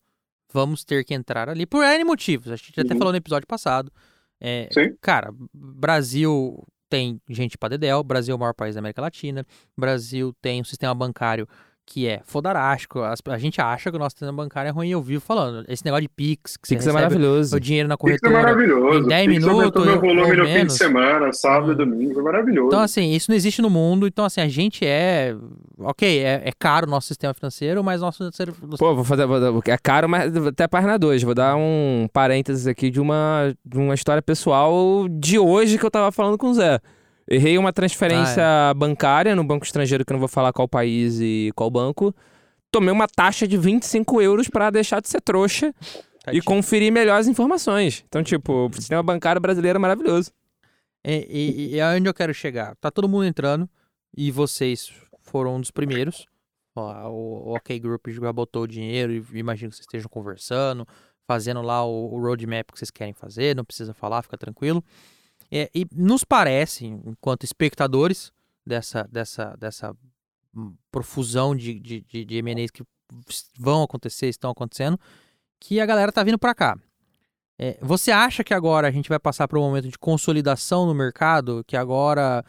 vamos ter que entrar ali por N motivos. A gente até Uhum. falou no episódio passado. É, Sim. cara, Brasil tem gente para dedéu, Brasil é o maior país da América Latina, Brasil tem um sistema bancário que é fodarástico. As- a gente acha que o nosso sistema bancário é ruim. Eu vivo falando. Esse negócio de Pix, que Pix você é maravilhoso. o dinheiro na Pix é corretora. maravilhoso. em 10 Pix aumentou minutos meu ou- volume no fim menos. de semana, sábado domingo, foi maravilhoso. Então, assim, isso não existe no mundo. Então, assim, a gente é. Ok, é, é caro o nosso sistema financeiro, mas nosso. Pô, vou fazer. vou é caro, mas até a página 2. Vou dar um parênteses aqui de uma, de uma história pessoal de hoje que eu tava falando com o Zé. Errei uma transferência Ah, bancária no banco estrangeiro, que eu não vou falar qual país e qual banco. Tomei uma taxa de 25 euros pra deixar de ser trouxa e conferir melhores informações. Então, tipo, o sistema bancário brasileiro é maravilhoso. E, e, e é onde eu quero chegar. Tá todo mundo entrando e vocês foram um dos primeiros. Ó, o, o OK Group já botou o dinheiro e imagino que vocês estejam conversando, fazendo lá o, o roadmap que vocês querem fazer, não precisa falar, fica tranquilo. É, e nos parece, enquanto espectadores dessa, dessa, dessa profusão de, de, de, M&As que vão acontecer, estão acontecendo, que a galera tá vindo pra cá. É, você acha que agora a gente vai passar por um momento de consolidação no mercado? Que agora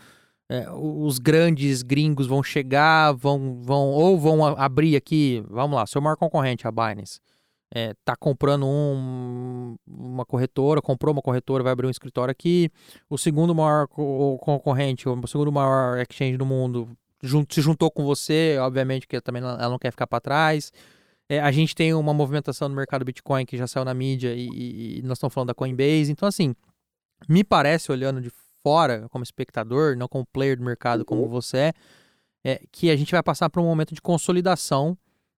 é, os grandes gringos vão chegar, vão, vão ou vão abrir aqui, vamos lá, seu maior concorrente, a Binance, é, tá comprando um, uma corretora, comprou uma corretora, vai abrir um escritório aqui. O segundo maior co concorrente, o segundo maior exchange do mundo, se juntou com você, obviamente que também ela não quer ficar para trás. É, a gente tem uma movimentação no mercado Bitcoin que já saiu na mídia e, e nós estamos falando da Coinbase. Então, assim, me parece, olhando de fora, como espectador, não como player do mercado como você é, é que a gente vai passar por um momento de consolidação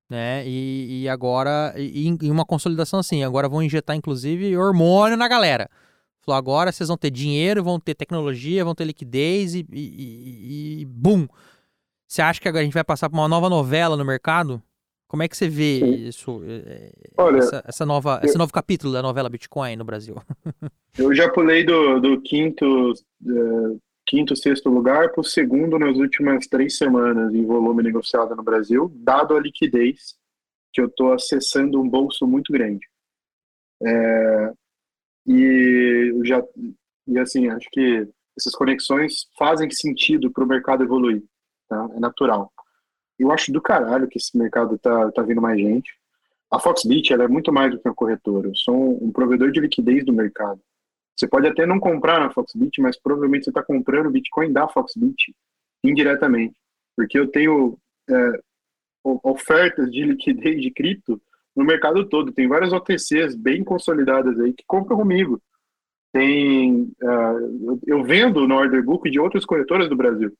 né? E, e agora, e, e, uma consolidação assim, agora vão injetar inclusive hormônio na galera. Falou, agora vocês vão ter dinheiro, vão ter tecnologia, vão ter liquidez e, e, e boom. Você acha que agora a gente vai passar por uma nova novela no mercado? Como é que você vê isso, é, Olha, essa, essa nova, eu, esse novo capítulo da novela Bitcoin no Brasil? eu já pulei do, do quinto, uh, quinto, sexto lugar para o segundo nas últimas três semanas em volume negociado no Brasil, dado a liquidez que eu estou acessando um bolso muito grande. É, e já e assim acho que essas conexões fazem sentido para o mercado evoluir, tá? É natural. Eu acho do caralho que esse mercado tá tá vindo mais gente. A Foxbit ela é muito mais do que uma corretora. Eu sou um, um provedor de liquidez do mercado. Você pode até não comprar na Foxbit, mas provavelmente você está comprando Bitcoin da Foxbit indiretamente, porque eu tenho é, ofertas de liquidez de cripto no mercado todo. Tem várias OTCs bem consolidadas aí que compram comigo. Tem, uh, eu vendo no order book de outras corretoras do Brasil.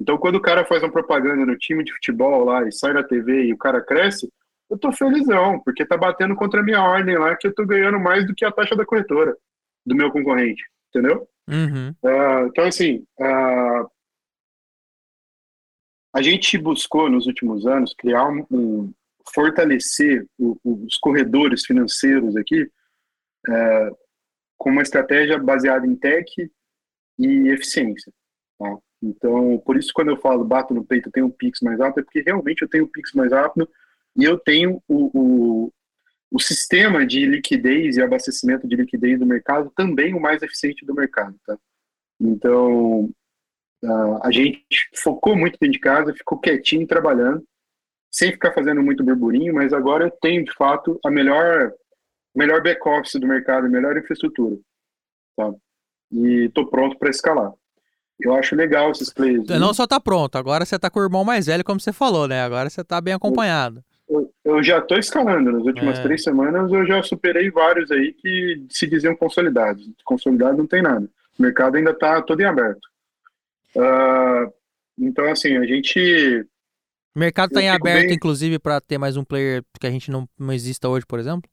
Então, quando o cara faz uma propaganda no time de futebol lá e sai na TV e o cara cresce, eu tô felizão, porque tá batendo contra a minha ordem lá que eu tô ganhando mais do que a taxa da corretora do meu concorrente, entendeu? Uhum. Uh, então, assim, uh, a gente buscou nos últimos anos criar um, um fortalecer o, os corredores financeiros aqui uh, com uma estratégia baseada em tech e eficiência. Tá? Então, por isso, quando eu falo bato no peito, eu tenho um Pix mais rápido, é porque realmente eu tenho um Pix mais rápido e eu tenho o, o, o sistema de liquidez e abastecimento de liquidez do mercado também o mais eficiente do mercado, tá? Então, a gente focou muito dentro de casa, ficou quietinho trabalhando, sem ficar fazendo muito burburinho, mas agora eu tenho, de fato, a melhor, melhor back-office do mercado, a melhor infraestrutura, tá? E estou pronto para escalar. Eu acho legal esses players. Não só tá pronto, agora você tá com o irmão mais velho, como você falou, né? Agora você tá bem acompanhado eu, já estou escalando. Nas últimas é. três semanas eu já superei vários aí que se diziam consolidados. Consolidado não tem nada. O mercado ainda está todo em aberto. Uh, então, assim, a gente. O mercado está em aberto, bem... inclusive, para ter mais um player que a gente não, não exista hoje, por exemplo?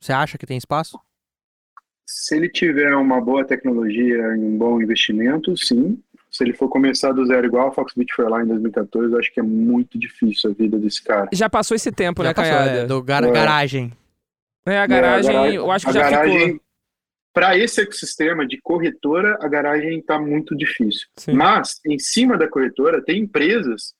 Você acha que tem espaço? Se ele tiver uma boa tecnologia e um bom investimento, sim se ele for começar do zero igual a Foxbit foi lá em 2014, eu acho que é muito difícil a vida desse cara. Já passou esse tempo, já né, passou, É, do gar é. garagem. É, a garagem, é, a garagem eu acho que já garagem, ficou... Para esse ecossistema de corretora, a garagem está muito difícil. Sim. Mas, em cima da corretora, tem empresas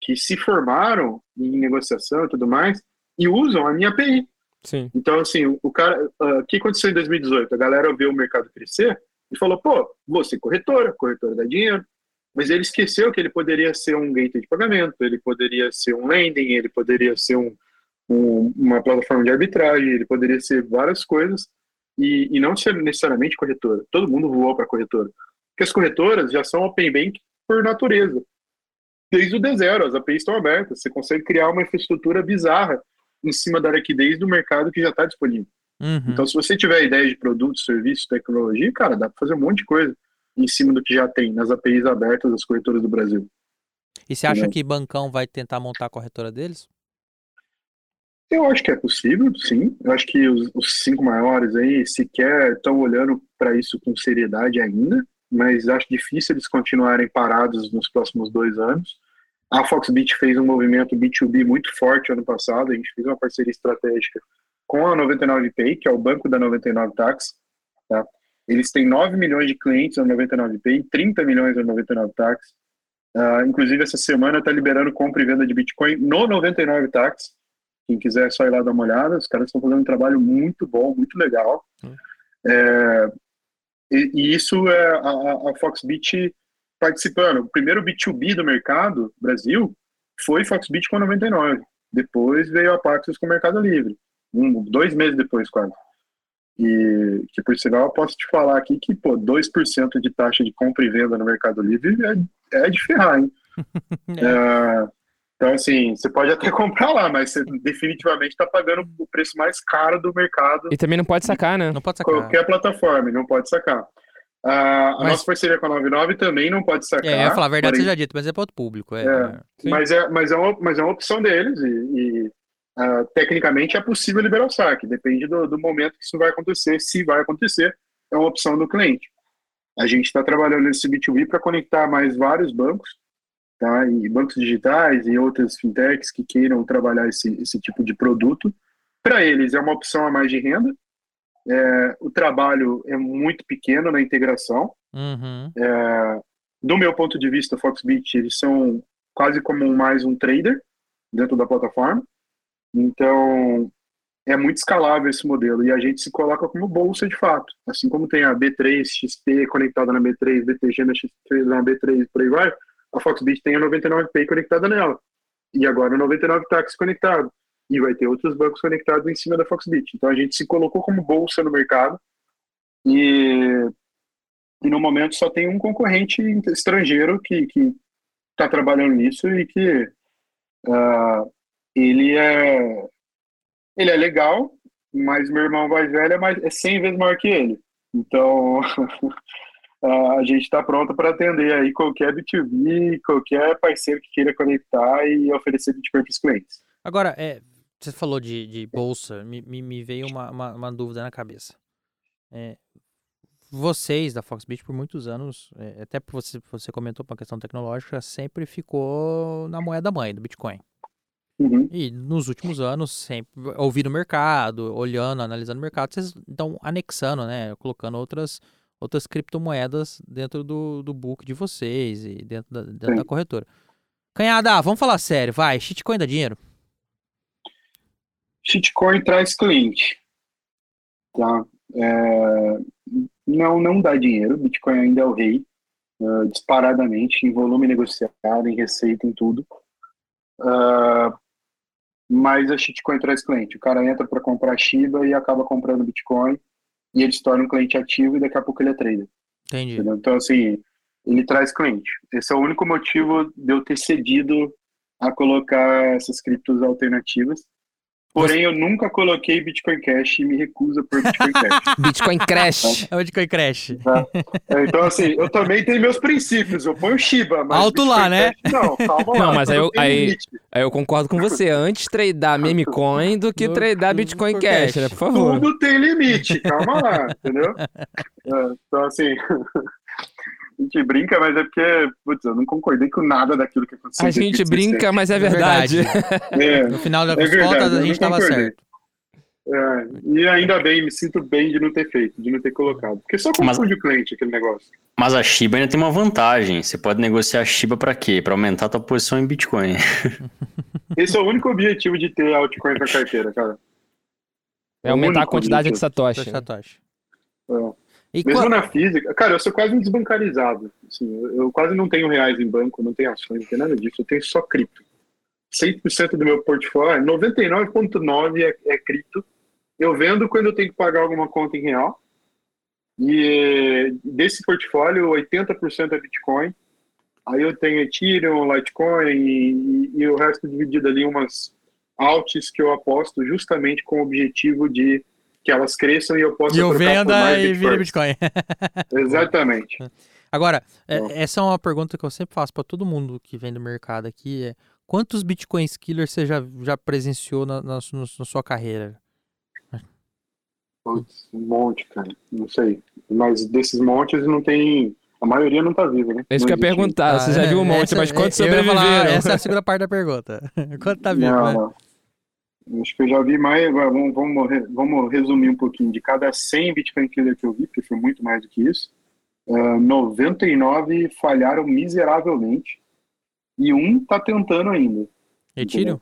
que se formaram em negociação e tudo mais e usam a minha API. Sim. Então, assim, o cara, ah, o que aconteceu em 2018? A galera viu o mercado crescer e falou, pô, vou ser corretora, corretora dá dinheiro. Mas ele esqueceu que ele poderia ser um gateway de pagamento, ele poderia ser um lending, ele poderia ser um, um, uma plataforma de arbitragem, ele poderia ser várias coisas e, e não ser necessariamente corretora. Todo mundo voou para corretora. Porque as corretoras já são open bank por natureza. Desde o D0, as APIs estão abertas, você consegue criar uma infraestrutura bizarra em cima da liquidez do mercado que já está disponível. Uhum. Então, se você tiver ideia de produto, serviço, tecnologia, cara, dá para fazer um monte de coisa em cima do que já tem nas APIs abertas das corretoras do Brasil. E você acha que Bancão vai tentar montar a corretora deles? Eu acho que é possível, sim. Eu acho que os, os cinco maiores aí sequer estão olhando para isso com seriedade ainda, mas acho difícil eles continuarem parados nos próximos dois anos. A Foxbit fez um movimento B2B muito forte ano passado, a gente fez uma parceria estratégica com a 99Pay, que é o banco da 99 Tax, tá? Eles têm 9 milhões de clientes na 99Pay, 30 milhões na 99 Tax. Uh, inclusive, essa semana está liberando compra e venda de Bitcoin no 99 Tax. Quem quiser é só ir lá dar uma olhada. Os caras estão fazendo um trabalho muito bom, muito legal. Hum. É, e, e, isso é a, a Foxbit participando. O primeiro B2B do mercado, Brasil, foi Foxbit com a 99. Depois veio a Paxos com o Mercado Livre. Um, dois meses depois quase. E que, por sinal, eu posso te falar aqui que, pô, 2% de taxa de compra e venda no Mercado Livre é, é de ferrar, hein? é. então, assim, você pode até comprar lá, mas você definitivamente está pagando o preço mais caro do mercado. E também não pode sacar, né? Não pode sacar. Qualquer plataforma, não pode sacar. Uh, a nossa parceria com a 99 também não pode sacar. É, eu ia falar, a verdade porém... seja dito, mas é para outro público. É, é, mas, é, mas, é uma, mas é uma opção deles e, e uh, tecnicamente é possível liberar o saque. Depende do, do, momento que isso vai acontecer, se vai acontecer, é uma opção do cliente. A gente está trabalhando nesse B2B para conectar mais vários bancos, tá? e bancos digitais e outras fintechs que queiram trabalhar esse, esse tipo de produto. Para eles é uma opção a mais de renda, é, o trabalho é muito pequeno na integração. Uhum. É, do meu ponto de vista, Foxbit, eles são quase como mais um trader dentro da plataforma. Então, é muito escalável esse modelo e a gente se coloca como bolsa de fato. Assim como tem a B3, XP conectada na B3, BTG na XP, na B3 por aí vai, a Foxbit tem a 99Pay conectada nela. E agora o 99 Tax conectado e vai ter outros bancos conectados em cima da Foxbit. Então a gente se colocou como bolsa no mercado e, e no momento só tem um concorrente estrangeiro que está trabalhando nisso e que uh, ele é ele é legal, mas meu irmão mais velho é, mais, é 100 vezes maior que ele. Então a gente está pronto para atender aí qualquer B2B, qualquer parceiro que queira conectar e oferecer Bitcoin para os clientes. Agora, é, você falou de, de bolsa, me, me, veio uma, uma, uma, dúvida na cabeça. É, vocês da Foxbit por muitos anos, é, até você, você comentou uma questão tecnológica, sempre ficou na moeda mãe do Bitcoin. Uhum. E nos últimos anos, sempre ouvindo o mercado, olhando, analisando o mercado, vocês estão anexando, né? Colocando outras, outras criptomoedas dentro do, do book de vocês e dentro da, dentro da corretora. Canhada, vamos falar sério, vai, shitcoin dá dinheiro? Shitcoin traz cliente. Tá? É, não, não dá dinheiro. Bitcoin ainda é o rei, uh, disparadamente, em volume negociado, em receita, em tudo. Uh, mas a shitcoin traz cliente. O cara entra para comprar Shiba e acaba comprando Bitcoin e ele se torna um cliente ativo e daqui a pouco ele é trader. Entendi. Entendeu? Então, assim, ele traz cliente. Esse é o único motivo de eu ter cedido a colocar essas criptos alternativas. Porém, eu nunca coloquei Bitcoin Cash e me recuso por Bitcoin Cash. Bitcoin Crash. É o Bitcoin Crash. É, então, assim, eu também tenho meus princípios. Eu ponho Shiba, mas. Alto lá, né? Cash, não, calma Não, lá, mas aí eu, aí, aí eu concordo com você. Antes tradar meme coin do que tradar Bitcoin Cash, né? Por favor. Tudo tem limite, calma lá, entendeu? É, então, assim. A gente brinca, mas é porque, putz, eu não concordei com nada daquilo que aconteceu. A gente brinca, mas é verdade. É, no final das é contas, a gente estava certo. É, e ainda bem, me sinto bem de não ter feito, de não ter colocado. Porque só confunde mas, o cliente aquele negócio. Mas a Shiba ainda tem uma vantagem. Você pode negociar a Shiba para quê? Para aumentar a tua posição em Bitcoin. Esse é o único objetivo de ter altcoin na carteira, cara. É aumentar a quantidade objetivo. de Satoshi. Satoshi. É. E Mesmo qual... na física, cara, eu sou quase um desbancarizado. Assim, eu, quase não tenho reais em banco, não tenho ações, não tenho nada disso, eu tenho só cripto. 100% do meu portfólio, 99,9% é, é cripto. Eu vendo quando eu tenho que pagar alguma conta em real. E desse portfólio, 80% é Bitcoin. Aí eu tenho Ethereum, Litecoin e, e, o resto dividido ali umas alts que eu aposto justamente com o objetivo de que elas cresçam e eu possa e eu venda e vira Bitcoin. Exatamente. Agora, é, essa é uma pergunta que eu sempre faço para todo mundo que vem do mercado aqui, é quantos Bitcoins killers você já, já presenciou na, na, na sua carreira? um monte, cara. Não sei. Mas desses montes não tem... A maioria não tá viva, né? É isso que eu ia perguntar. Você já viu um monte, essa, mas quantos sobreviveram? Falar, essa é a segunda parte da pergunta. Quanto tá vivo, não, né? Não. Acho que eu já vi mais, vamos, vamos, vamos resumir um pouquinho. De cada 100 Bitcoin Killer que eu vi, porque foi muito mais do que isso, uh, eh, 99 falharam miseravelmente e um está tentando ainda. Retiro?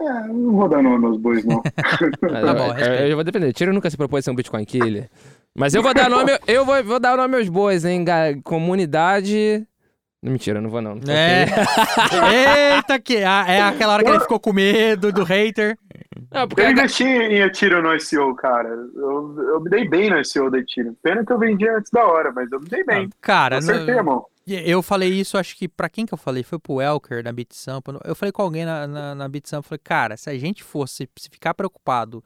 É, não vou dar nome aos bois, não. tá bom, eu, eu vou depender. Tiro nunca se propôs ser um Bitcoin Killer. Mas eu vou dar nome, eu vou, vou dar o nome aos bois, hein? Comunidade Mentira, não vou não. não é. Eita, que é aquela hora que ele ficou com medo do hater. Não, porque Eu investi em Ethereum no ICO, cara. Eu, eu me dei bem no ICO da Ethereum. Pena que eu vendi antes da hora, mas eu me dei bem. Cara, Acertei a não- mão. eu falei isso, acho que pra quem que eu falei? Foi pro Elker na BitSampa. Eu falei com alguém na, na, na BitSampa, falei, cara, se a gente fosse se ficar preocupado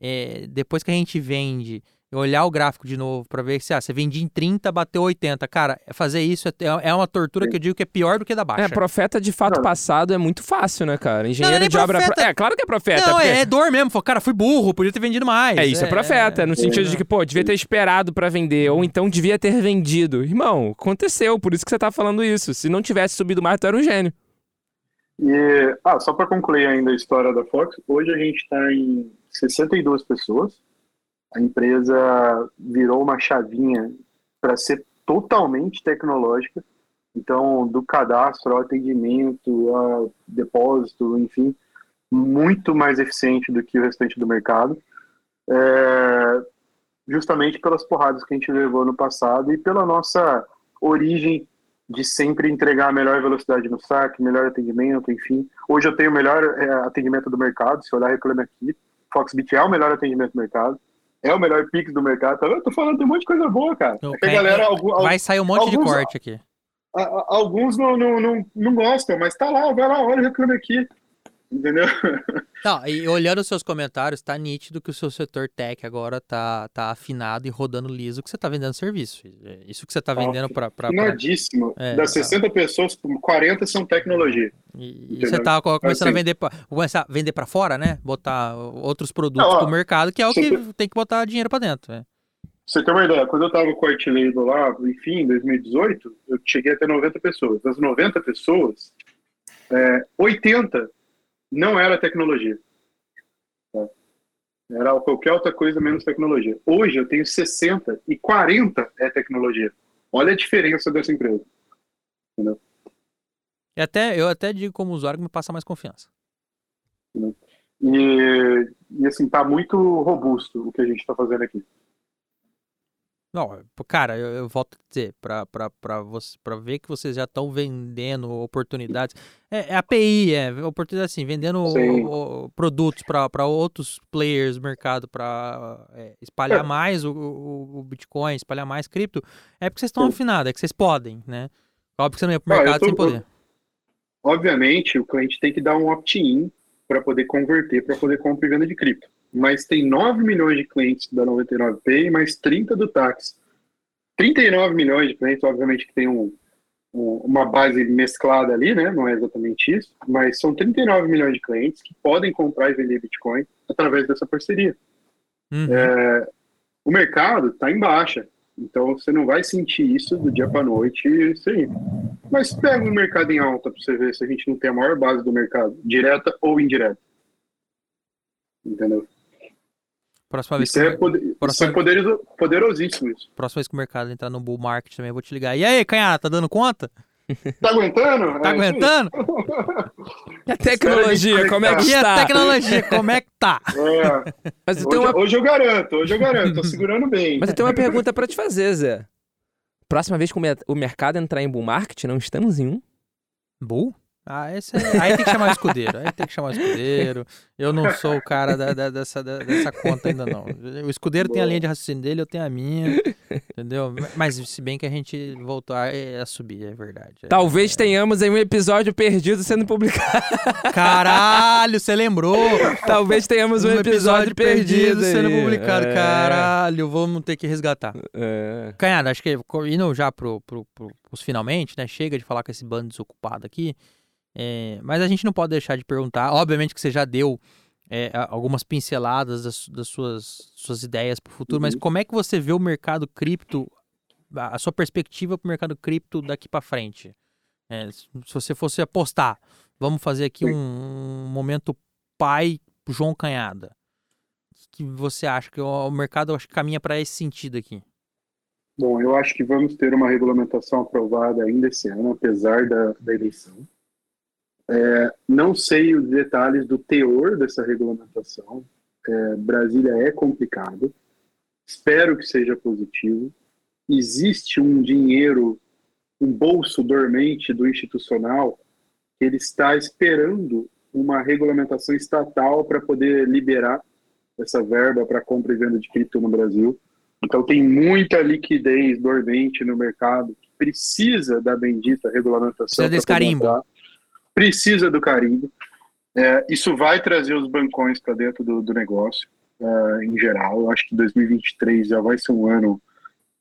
é, depois que a gente vende, olhar o gráfico de novo pra ver se ah, você vendia em 30, bateu 80. Cara, fazer isso é, é uma tortura que eu digo que é pior do que da baixa. É, profeta de fato Não. passado é muito fácil, né, cara? Não, Engenheiro não é nem de obra. profeta. É, claro que é profeta. Não, porque- é, é dor mesmo. Falei, cara, fui burro, podia ter vendido mais. É isso, é profeta, no sentido de que, pô, devia ter esperado pra vender, ou então devia ter vendido. Irmão, aconteceu, por isso que você tá falando isso. Se não tivesse subido mais, tu era um gênio. E, ah, só para concluir ainda a história da Fox, hoje a gente está em 62 pessoas. A empresa virou uma chavinha para ser totalmente tecnológica. Então, do cadastro ao atendimento, a depósito, enfim, muito mais eficiente do que o restante do mercado. É, justamente pelas porradas que a gente levou no passado e pela nossa origem de sempre entregar a melhor velocidade no saque, melhor atendimento, enfim. Hoje eu tenho o melhor é, atendimento do mercado, se olhar reclame aqui. Foxbit é o melhor atendimento do mercado, é o melhor Pix do mercado. Tá vendo? Eu tô falando de um monte de coisa boa, cara. Então, É galera, algum- Vai sair um monte de alguns- corte aqui. a- a- alguns não, não, não, não gostam, mas tá lá, vai lá, olha o reclame aqui. Entendeu? Não, e olhando os seus comentários, tá nítido que o seu setor tech agora tá, tá afinado e rodando liso que você tá vendendo serviço. É Isso que você tá Tá vendendo pra. pra, pra- Finadíssimo. É, das tá. 60 pessoas, 40 são tecnologia. E, e você tá co- começando a Assim- vender pra, começar a vender para fora, né? Botar outros produtos Não, ó, pro mercado, que é o que tem que botar dinheiro pra dentro. né? Pra você ter uma ideia, quando eu tava com o Art Label lá, enfim, em 2018, eu cheguei a ter 90 pessoas. Das 90 pessoas, é, 80 não era tecnologia. Tá? Era qualquer outra coisa menos tecnologia. Hoje eu tenho 60 e 40 é tecnologia. Olha a diferença dessa empresa. E até, eu até digo como usuário que me passa mais confiança. E, e assim, tá muito robusto o que a gente tá fazendo aqui. Não, pô, cara, eu, eu volto a dizer, pra ver que vocês já estão vendendo oportunidades. É, é API, é oportunidade assim, vendendo o- o- produtos para outros players do mercado para espalhar É. mais o, o, o Bitcoin, espalhar mais cripto. É porque vocês estão afinados, é que vocês podem, né? Óbvio que você não ia pro Ah, eu mercado tô- sem poder. Obviamente, o cliente tem que dar um opt-in para poder converter, para poder compra e venda de cripto. Mas tem 9 milhões de clientes da 99Pay e mais 30 do táxi. 39 milhões de clientes, obviamente que tem um, um- uma base mesclada ali, né? Não é exatamente isso, mas são 39 milhões de clientes que podem comprar e vender Bitcoin através dessa parceria. Uhum. O mercado está em baixa, então você não vai sentir isso do dia para noite, aí. Mas pega um mercado em alta para você ver se a gente não tem a maior base do mercado, direta ou indireta. Entendeu? Próxima vez, Isso que, é, poder, isso é poderoso- poderosíssimo isso. próxima vez que o mercado entrar no bull market também, eu vou te ligar. E aí, canhada, tá dando conta? Tá aguentando? Tá É, aguentando? E a tecnologia, como é que E a está? tecnologia, como é que tá? É, Mas eu hoje, tenho uma, hoje eu garanto, hoje eu garanto, tô segurando bem. mas eu tenho uma pergunta pra te fazer, Zé. Próxima vez que o mercado entrar em bull market, não estamos em um? Bull? Ah, esse aí, aí tem que chamar o escudeiro. Aí tem que chamar o escudeiro. Eu não sou o cara da- da- dessa, da- dessa conta ainda, não. O escudeiro tem a linha de raciocínio dele, eu tenho a minha. Entendeu? Mas se bem que a gente voltou a, a subir, é verdade. É. Talvez tenhamos aí um episódio perdido sendo publicado. Caralho, você lembrou? Talvez tenhamos um, episódio, perdido, sendo aí. publicado. É. Caralho, vamos ter que resgatar. É. Canhada, acho que indo já pro, pro, pro, pros finalmente, né? Chega de falar com esse bando desocupado aqui. É, mas a gente não pode deixar de perguntar. Obviamente que você já deu é, algumas pinceladas das, das suas, suas ideias pro futuro, mas Uhum. como é que você vê o mercado cripto, a sua perspectiva pro mercado cripto daqui para frente? É, se você fosse apostar, vamos fazer aqui um, um momento pai João Canhada. O que você acha que o, o mercado acho que caminha para esse sentido aqui? Bom, eu acho que vamos ter uma regulamentação aprovada ainda esse ano, apesar da, da eleição. É, não sei os detalhes do teor dessa regulamentação. É, Brasília é complicado. Espero que seja positivo. Existe um dinheiro, um bolso dormente do institucional que ele está esperando uma regulamentação estatal para poder liberar essa verba para compra e venda de cripto no Brasil. Então tem muita liquidez dormente no mercado que precisa da bendita regulamentação. Precisa desse carimbo. Precisa do carimbo. É, isso vai trazer os bancões para dentro do, do negócio, é, em geral. Eu acho que 2023 já vai ser um ano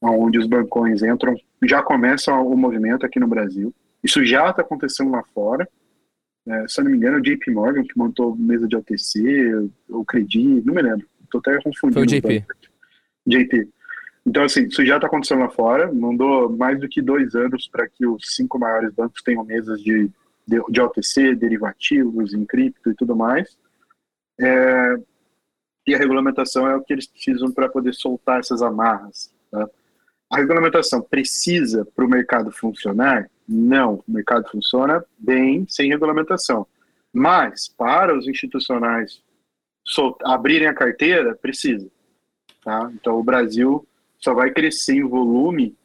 onde os bancões entram, já começa o movimento aqui no Brasil. Isso já está acontecendo lá fora. É, se eu não me engano, o JP Morgan que montou mesa de OTC, o Credit, não me lembro. Estou até confundindo. Foi o JP. JP. Então, assim, isso já está acontecendo lá fora. Não dou mais do que dois anos para que os cinco maiores bancos tenham mesas de, de, de OTC, derivativos, em cripto e tudo mais. É, e a regulamentação é o que eles precisam para poder soltar essas amarras. Tá? A regulamentação precisa para o mercado funcionar? Não. O mercado funciona bem sem regulamentação. Mas, para os institucionais abrirem a carteira, precisa. Tá? Então, o Brasil só vai crescer em volume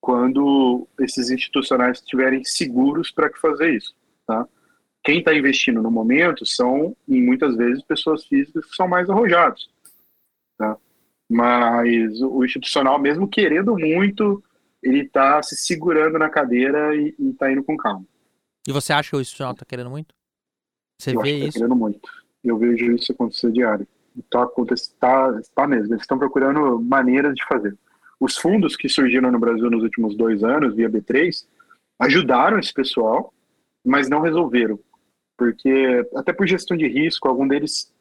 quando esses institucionais estiverem seguros para fazer isso. Tá? Quem está investindo no momento são, e muitas vezes, pessoas físicas que são mais arrojados. Tá? Mas o institucional, mesmo querendo muito, ele está se segurando na cadeira e, está indo com calma. E você acha que o institucional está querendo muito? Você Eu vê acho que tá isso? querendo muito. Eu vejo isso acontecer diário. Está tá, tá mesmo. Eles estão procurando maneiras de fazer. Os fundos que surgiram no Brasil nos últimos dois anos, via B3, ajudaram esse pessoal, mas não resolveram. Porque, até por gestão de risco, algum deles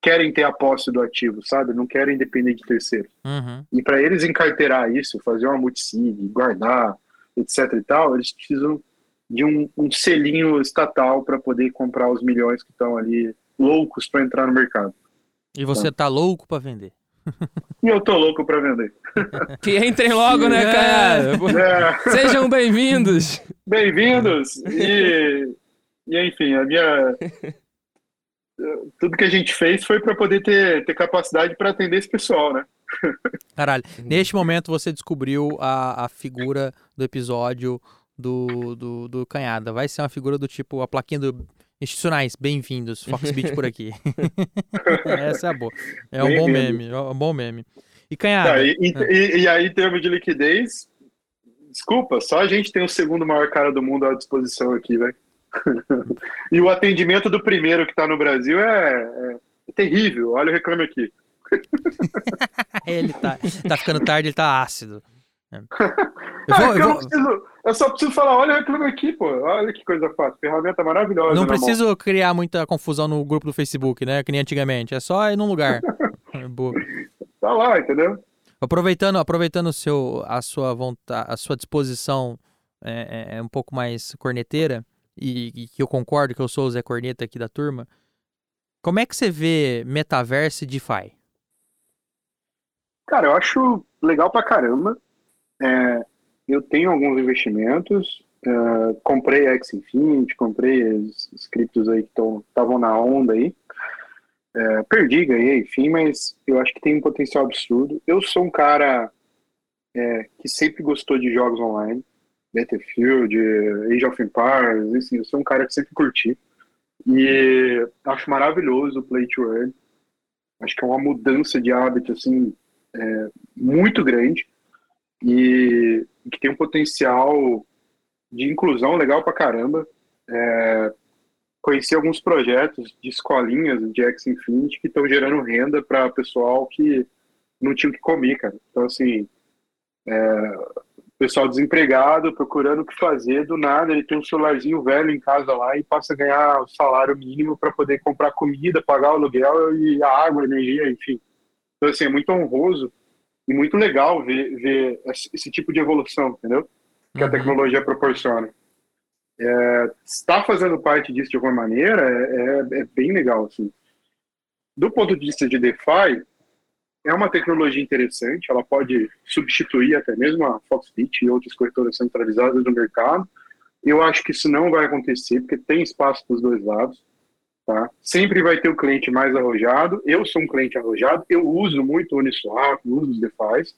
querem ter a posse do ativo, sabe? Não querem depender de terceiros. Uhum. E para eles encarteirar isso, fazer uma multisig, guardar, etc e tal, eles precisam de um, um selinho estatal para poder comprar os milhões que estão ali loucos para entrar no mercado. E você tá louco para vender? E eu tô louco para vender. Que entrem logo, né, cara? É, Sejam bem-vindos. Bem-vindos! E, e enfim, a minha. Tudo que a gente fez foi para poder ter, ter capacidade para atender esse pessoal, né? Caralho, neste momento você descobriu a, a figura do episódio do, do, do Canhada. Vai ser uma figura do tipo, a plaquinha do institucionais, bem-vindos, Foxbit por aqui. Essa é boa. É um bom meme, é um bom meme. E Canhada, Tá, e, e- e aí, em termos de liquidez, desculpa, só a gente tem o segundo maior cara do mundo à disposição aqui, velho. e o atendimento do primeiro que tá no Brasil é, é- é terrível. Olha o reclame aqui. ele tá, tá ficando tarde, ele tá ácido. É. Eu vou- é eu vou- preciso, eu só preciso falar, olha o reclame aqui, pô. Olha que coisa fácil. Ferramenta maravilhosa. Não na mão. preciso criar muita confusão no grupo do Facebook, né? Que nem antigamente. É só ir num lugar. Boa. Tá lá, entendeu? Aproveitando, aproveitando seu, a sua vontade, a sua disposição é, é- é um pouco mais corneteira e, e que eu concordo que eu sou o Zé Corneta aqui da turma. Como é que você vê metaverso e DeFi? Cara, eu acho legal pra caramba. É, eu tenho alguns investimentos. é, comprei a X Infinity, comprei os, os criptos aí que estavam na onda aí. É, perdi, ganhei, enfim, mas eu acho que tem um potencial absurdo. Eu sou um cara é, que sempre gostou de jogos online. Battlefield, Age of Empires, assim, eu sou um cara que sempre curti. E acho maravilhoso o Play to Earn. Acho que é uma mudança de hábito, assim, é, muito grande e que tem um potencial de inclusão legal pra caramba. É, conheci alguns projetos de escolinhas de X Infinity que estão gerando renda para pessoal que não tinha o que comer, cara. Então, assim, é, pessoal desempregado, procurando o que fazer, do nada ele tem um celularzinho velho em casa lá e passa a ganhar o salário mínimo para poder comprar comida, pagar o aluguel e a água, a energia, enfim. Então, assim, é muito honroso e muito legal ver, ver esse tipo de evolução, entendeu? Que a Uhum. tecnologia proporciona. É, estar fazendo parte disso de alguma maneira é, é, é bem legal, assim. Do ponto de vista de DeFi, é uma tecnologia interessante, ela pode substituir até mesmo a Foxbit e outras corretoras centralizadas no mercado. Eu acho que isso não vai acontecer, porque tem espaço para os dois lados. Tá? Sempre vai ter o cliente mais arrojado. Eu sou um cliente arrojado, eu uso muito o Uniswap, uso os DeFis,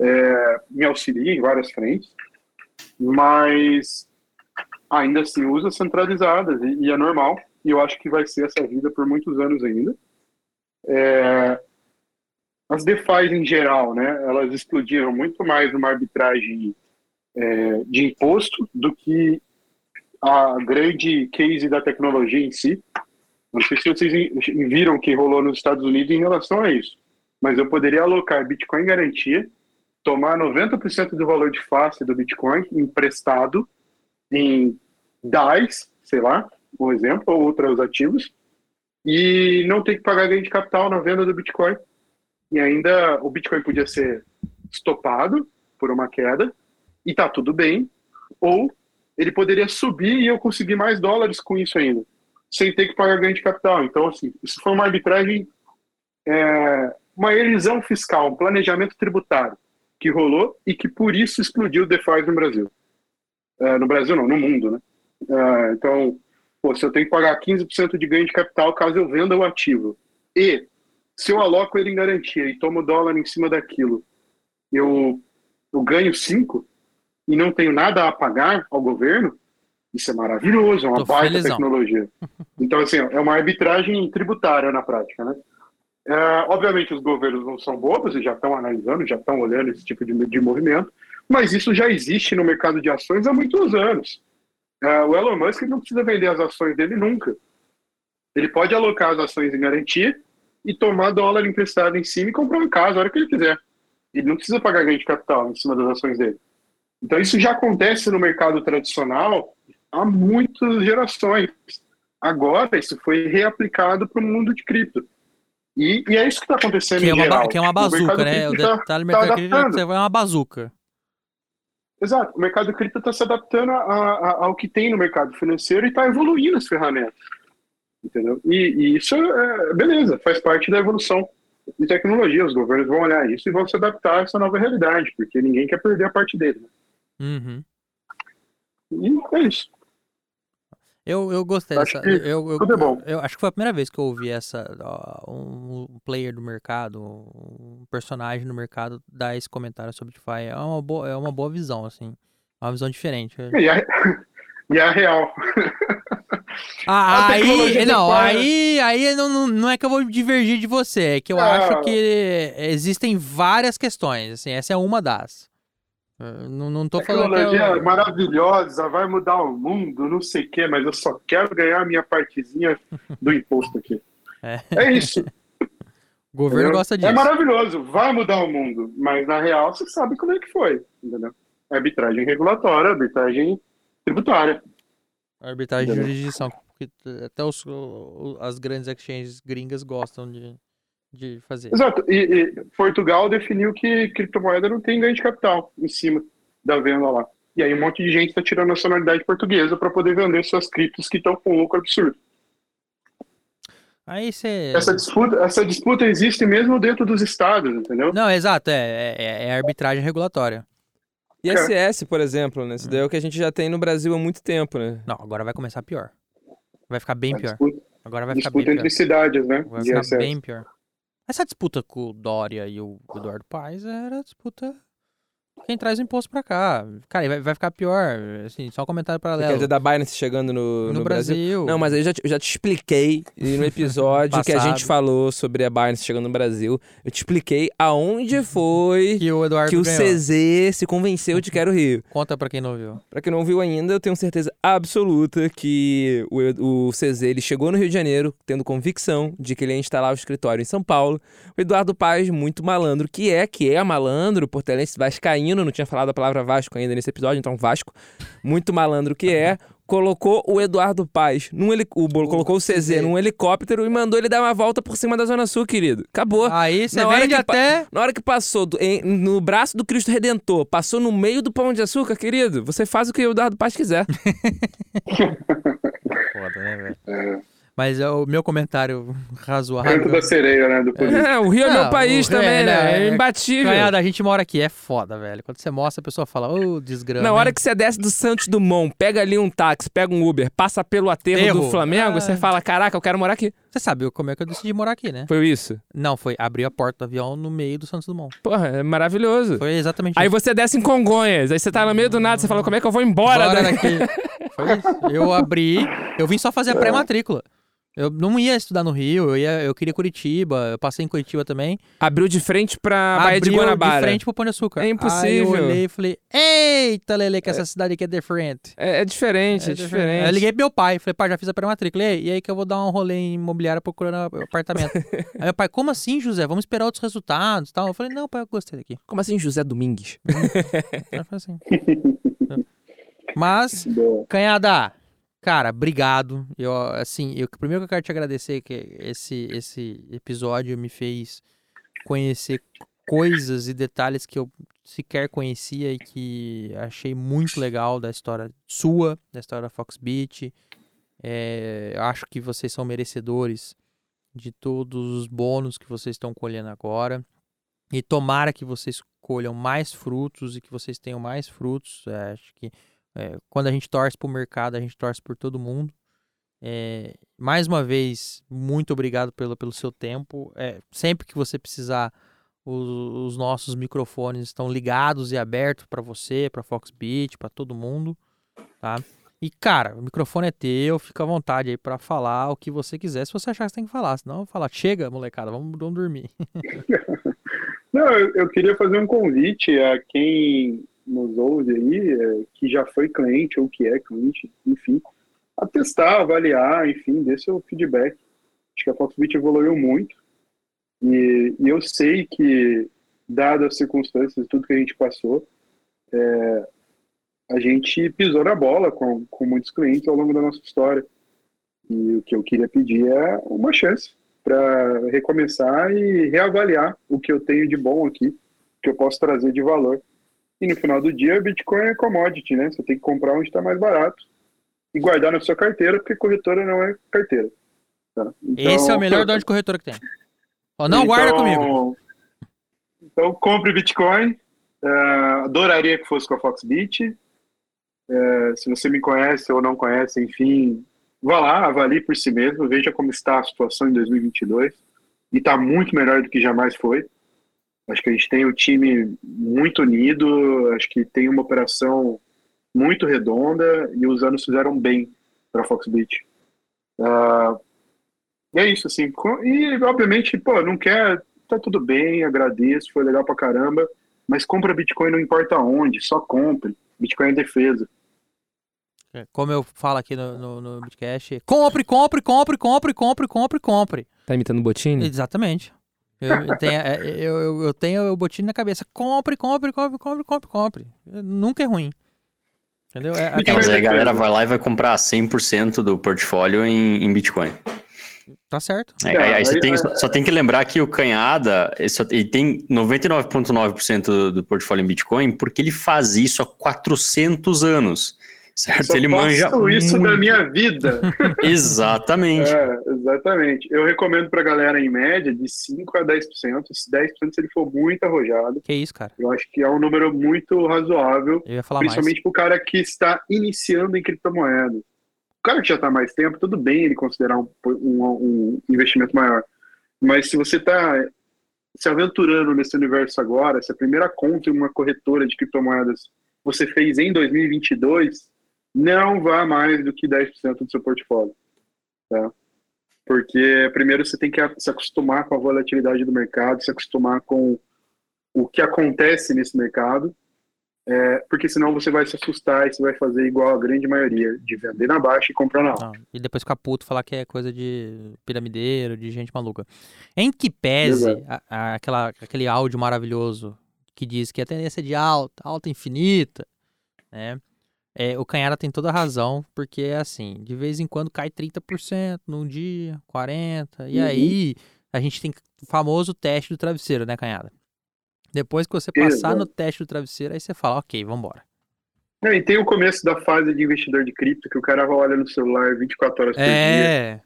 é, me auxilia em várias frentes, mas ainda assim usa centralizadas e, e é normal. e eu acho que vai ser essa vida por muitos anos ainda. É, as DeFi em geral, né, elas explodiram muito mais numa arbitragem é, de imposto do que a grande case da tecnologia em si. Não sei se vocês viram o que rolou nos Estados Unidos em relação a isso, mas eu poderia alocar Bitcoin em garantia, tomar 90% do valor de face do Bitcoin emprestado em DAIs, sei lá, um exemplo, ou outros ativos, e não ter que pagar ganho de capital na venda do Bitcoin. E ainda o Bitcoin podia ser estopado por uma queda, e tá tudo bem, ou ele poderia subir e eu conseguir mais dólares com isso ainda sem ter que pagar ganho de capital. Então, assim, isso foi uma arbitragem, é, uma elisão fiscal, um planejamento tributário que rolou e que por isso explodiu o DeFi no Brasil. É, no Brasil não, no mundo, né? É, então, pô, se eu tenho que pagar 15% de ganho de capital caso eu venda o ativo e se eu aloco ele em garantia e tomo dólar em cima daquilo, eu, eu ganho 5 e não tenho nada a pagar ao governo, isso é maravilhoso, é uma Tô baita felizão. tecnologia. Então, assim, é uma arbitragem tributária na prática, né? É, obviamente, os governos não são bobos e já estão analisando, já estão olhando esse tipo de, de movimento, mas isso já existe no mercado de ações há muitos anos. É, o Elon Musk não precisa vender as ações dele nunca. Ele pode alocar as ações em garantia e tomar dólar emprestado em cima e comprar uma casa a hora que ele quiser. Ele não precisa pagar ganho de capital em cima das ações dele. Então, isso já acontece no mercado tradicional há muitas gerações. Agora, isso foi reaplicado para o mundo de cripto. E, e, é isso que está acontecendo que é uma, geral. Que é uma bazuca, né? O detalhe tá, do mercado tá cripto é uma bazuca. Exato. O mercado cripto está se adaptando a, a, ao que tem no mercado financeiro e está evoluindo as ferramentas. Entendeu? E, e, isso é beleza, faz parte da evolução de tecnologia. Os governos vão olhar isso e vão se adaptar a essa nova realidade, porque ninguém quer perder a parte dele. Né? Uhum. E é isso. Eu, eu gostei acho dessa. Que eu, eu, tudo é bom. Eu, acho que foi a primeira vez que eu ouvi essa. Ó, um player do mercado, um personagem no mercado dar esse comentário sobre DeFi. É uma boa, é uma boa visão, assim. É uma visão diferente. E é, e é real. Ah, aí, não, aí, aí não, não é que eu vou divergir de você, é que eu ah. acho que existem várias questões, assim, essa é uma das. Não, não tô falando. Tecnologia é maravilhosa, vai mudar o mundo, não sei o quê, mas eu só quero ganhar a minha partezinha do imposto aqui. É, é isso. O governo entendeu? gosta disso. É maravilhoso, vai mudar o mundo, mas na real você sabe como é que foi, entendeu? Arbitragem regulatória, arbitragem tributária. Arbitragem de jurisdição, porque até os, as grandes exchanges gringas gostam de, de fazer. Exato. E, e, Portugal definiu que criptomoeda não tem ganho de capital em cima da venda lá. E aí um monte de gente está tirando a nacionalidade portuguesa para poder vender suas criptos que estão com lucro absurdo. Aí você... essa, disputa, essa disputa existe mesmo dentro dos estados, entendeu? Não, exato, é, é, é arbitragem regulatória. ISS, por exemplo, né? Isso daí é o que a gente já tem no Brasil há muito tempo, né? Não, agora vai começar pior. Vai ficar bem a pior. Disputa, agora vai ficar bem pior. entre cidades, né? Vai ficar ISS. bem pior. Essa disputa com o Dória e o Eduardo Paes era disputa quem traz o imposto pra cá. Cara, vai, vai ficar pior. Assim, só um comentário paralelo. Você quer dizer da Binance chegando no, no, no Brasil. Brasil. Não, mas aí eu já, te, já te expliquei no episódio que a gente falou sobre a Binance chegando no Brasil. Eu te expliquei aonde foi que o, Eduardo que o ganhou. CZ se convenceu de que era o Rio. Conta pra quem não viu. Pra quem não viu ainda, eu tenho certeza absoluta que o, o CZ ele chegou no Rio de Janeiro tendo convicção de que ele ia instalar o escritório em São Paulo. O Eduardo Paz, muito malandro, que é, que é malandro, portelense vascaíno, não tinha falado a palavra Vasco ainda nesse episódio, então Vasco, muito malandro que é, colocou o Eduardo Paz num heli... o Bolo colocou o CZ num helicóptero e mandou ele dar uma volta por cima da Zona Sul, querido. Acabou. Aí você vende até... Pa... Na hora que passou do... em... no braço do Cristo Redentor, passou no meio do Pão de Açúcar, querido, você faz o que o Eduardo Paz quiser. Foda, né, velho? É. Mas é o meu comentário razoável. Canto da sereia, né? Do é, o Rio é meu país também, é, né? É imbatível. Canhada, a gente mora aqui, é foda, velho. Quando você mostra, a pessoa fala, ô, oh, desgrama. Na hora que você desce do Santos Dumont, pega ali um táxi, pega um Uber, passa pelo aterro Erro. do Flamengo, ah. você fala, caraca, eu quero morar aqui. Você sabe como é que eu decidi morar aqui, né? Foi isso? Não, foi abrir a porta do avião no meio do Santos Dumont. Porra, é maravilhoso. Foi exatamente Aí isso. você desce em Congonhas, aí você tá no meio do nada, você fala, como é que eu vou embora? Bora daqui?" daqui. Foi isso. Eu abri, eu vim só fazer a pré-matrícula. Eu não ia estudar no Rio, eu, ia, eu queria Curitiba, eu passei em Curitiba também. Abriu de frente pra Baía de Abriu Guanabara. de frente pro Pão de Açúcar. É impossível. Aí eu olhei e falei, eita, Lele, que essa cidade aqui é diferente. É, é diferente, é, diferente. Aí eu liguei pro meu pai, falei, pai, já fiz a pré-matrícula. E aí, E aí que eu vou dar um rolê em imobiliária procurando apartamento. aí meu pai, como assim, José? Vamos esperar outros resultados e tal. Eu falei, não, pai, eu gostei daqui. Como assim, José Domingues? Foi assim. Mas. Canhada, cara, obrigado. Eu, assim, eu, primeiro que eu quero te agradecer que esse, esse episódio me fez conhecer coisas e detalhes que eu sequer conhecia e que achei muito legal da história sua, da história da Fox Beach. É, acho que vocês são merecedores de todos os bônus que vocês estão colhendo agora. E tomara que vocês colham mais frutos e que vocês tenham mais frutos. É, acho que é, quando a gente torce para o mercado, a gente torce por todo mundo. É, mais uma vez, muito obrigado pelo, pelo seu tempo. É, sempre que você precisar, os, os nossos microfones estão ligados e abertos para você, para Fox Beat, para todo mundo, tá? E cara, o microfone é teu, fica à vontade aí para falar o que você quiser. Se você achar que você tem que falar, senão falar, chega, molecada, vamos, vamos dormir. Não, eu, eu queria fazer um convite a quem nos ouve aí, é, que já foi cliente ou que é cliente, enfim, a testar, avaliar, enfim, dê seu feedback. Acho que a Foxbit evoluiu muito e, e eu sei que, dadas as circunstâncias, tudo que a gente passou, é, a gente pisou na bola com, com muitos clientes ao longo da nossa história. E o que eu queria pedir é uma chance para recomeçar e reavaliar o que eu tenho de bom aqui, que eu posso trazer de valor. E no final do dia, Bitcoin é commodity, né? Você tem que comprar onde está mais barato e guardar na sua carteira, porque corretora não é carteira. tá? Então- Esse é o melhor dono de corretora que tem. Ó, não guarda então- comigo. Então, compre Bitcoin. É, adoraria que fosse com a Foxbit. É, se você me conhece ou não conhece, enfim, vá lá, avalie por si mesmo, veja como está a situação em 2022. E está muito melhor do que jamais foi. Acho que a gente tem um time muito unido, acho que tem uma operação muito redonda e os anos fizeram bem para a Foxbit. Ah, e é isso, assim. E, obviamente, pô, não quer, tá tudo bem, agradeço, foi legal pra caramba, mas compra Bitcoin não importa onde, só compre. Bitcoin é defesa. É, Como eu falo aqui no, no, no Bitcast, compre, compre, compre, compre, compre, compre, compre. Tá imitando o Botini? Exatamente. Eu, eu tenho, é, eu, eu, tenho o botinho na cabeça. Compre, compre, compre, compre, compre, compre. Nunca é ruim. Entendeu? É, É, mas aí a galera vai lá e vai comprar 100% do portfólio em, em Bitcoin. tá certo. É, É, aí, aí você tem, só, só tem que lembrar que o Canhada ele, tem 99,9% do, do portfólio em Bitcoin porque ele faz isso há 400 anos. Certo? Só ele manja. isso muito. da minha vida. Exatamente. É, exatamente. Eu recomendo pra galera, em média, de 5% a 10%. Esse 10% se ele for muito arrojado. Que isso, cara. Eu acho que é um número muito razoável Eu ia falar mais. principalmente para o cara que está iniciando em criptomoeda. O cara que já está mais tempo, tudo bem ele considerar um, um- um investimento maior. Mas se você está se aventurando nesse universo agora, se a primeira conta em uma corretora de criptomoedas você fez em 2022, não vá mais do que 10% do seu portfólio. Tá? Porque primeiro você tem que se acostumar com a volatilidade do mercado, se acostumar com o que acontece nesse mercado é, porque senão você vai se assustar e você vai fazer igual a grande maioria, de vender na baixa e comprar na alta. Não, e depois ficar puto falar que é coisa de piramideiro, de gente maluca. Em que pese a- a- aquela, aquele áudio maravilhoso que diz que a tendência é de alta, alta infinita, né? É, o Canhara tem toda a razão, porque é assim, de vez em quando cai 30% num dia, 40%, e Uhum. aí a gente tem o famoso teste do travesseiro, né, Canhara? Depois que você passar Exato. no teste do travesseiro, aí você fala, ok, vambora. Não, e tem o começo da fase de investidor de cripto, que o cara olha no celular 24 horas por dia. É,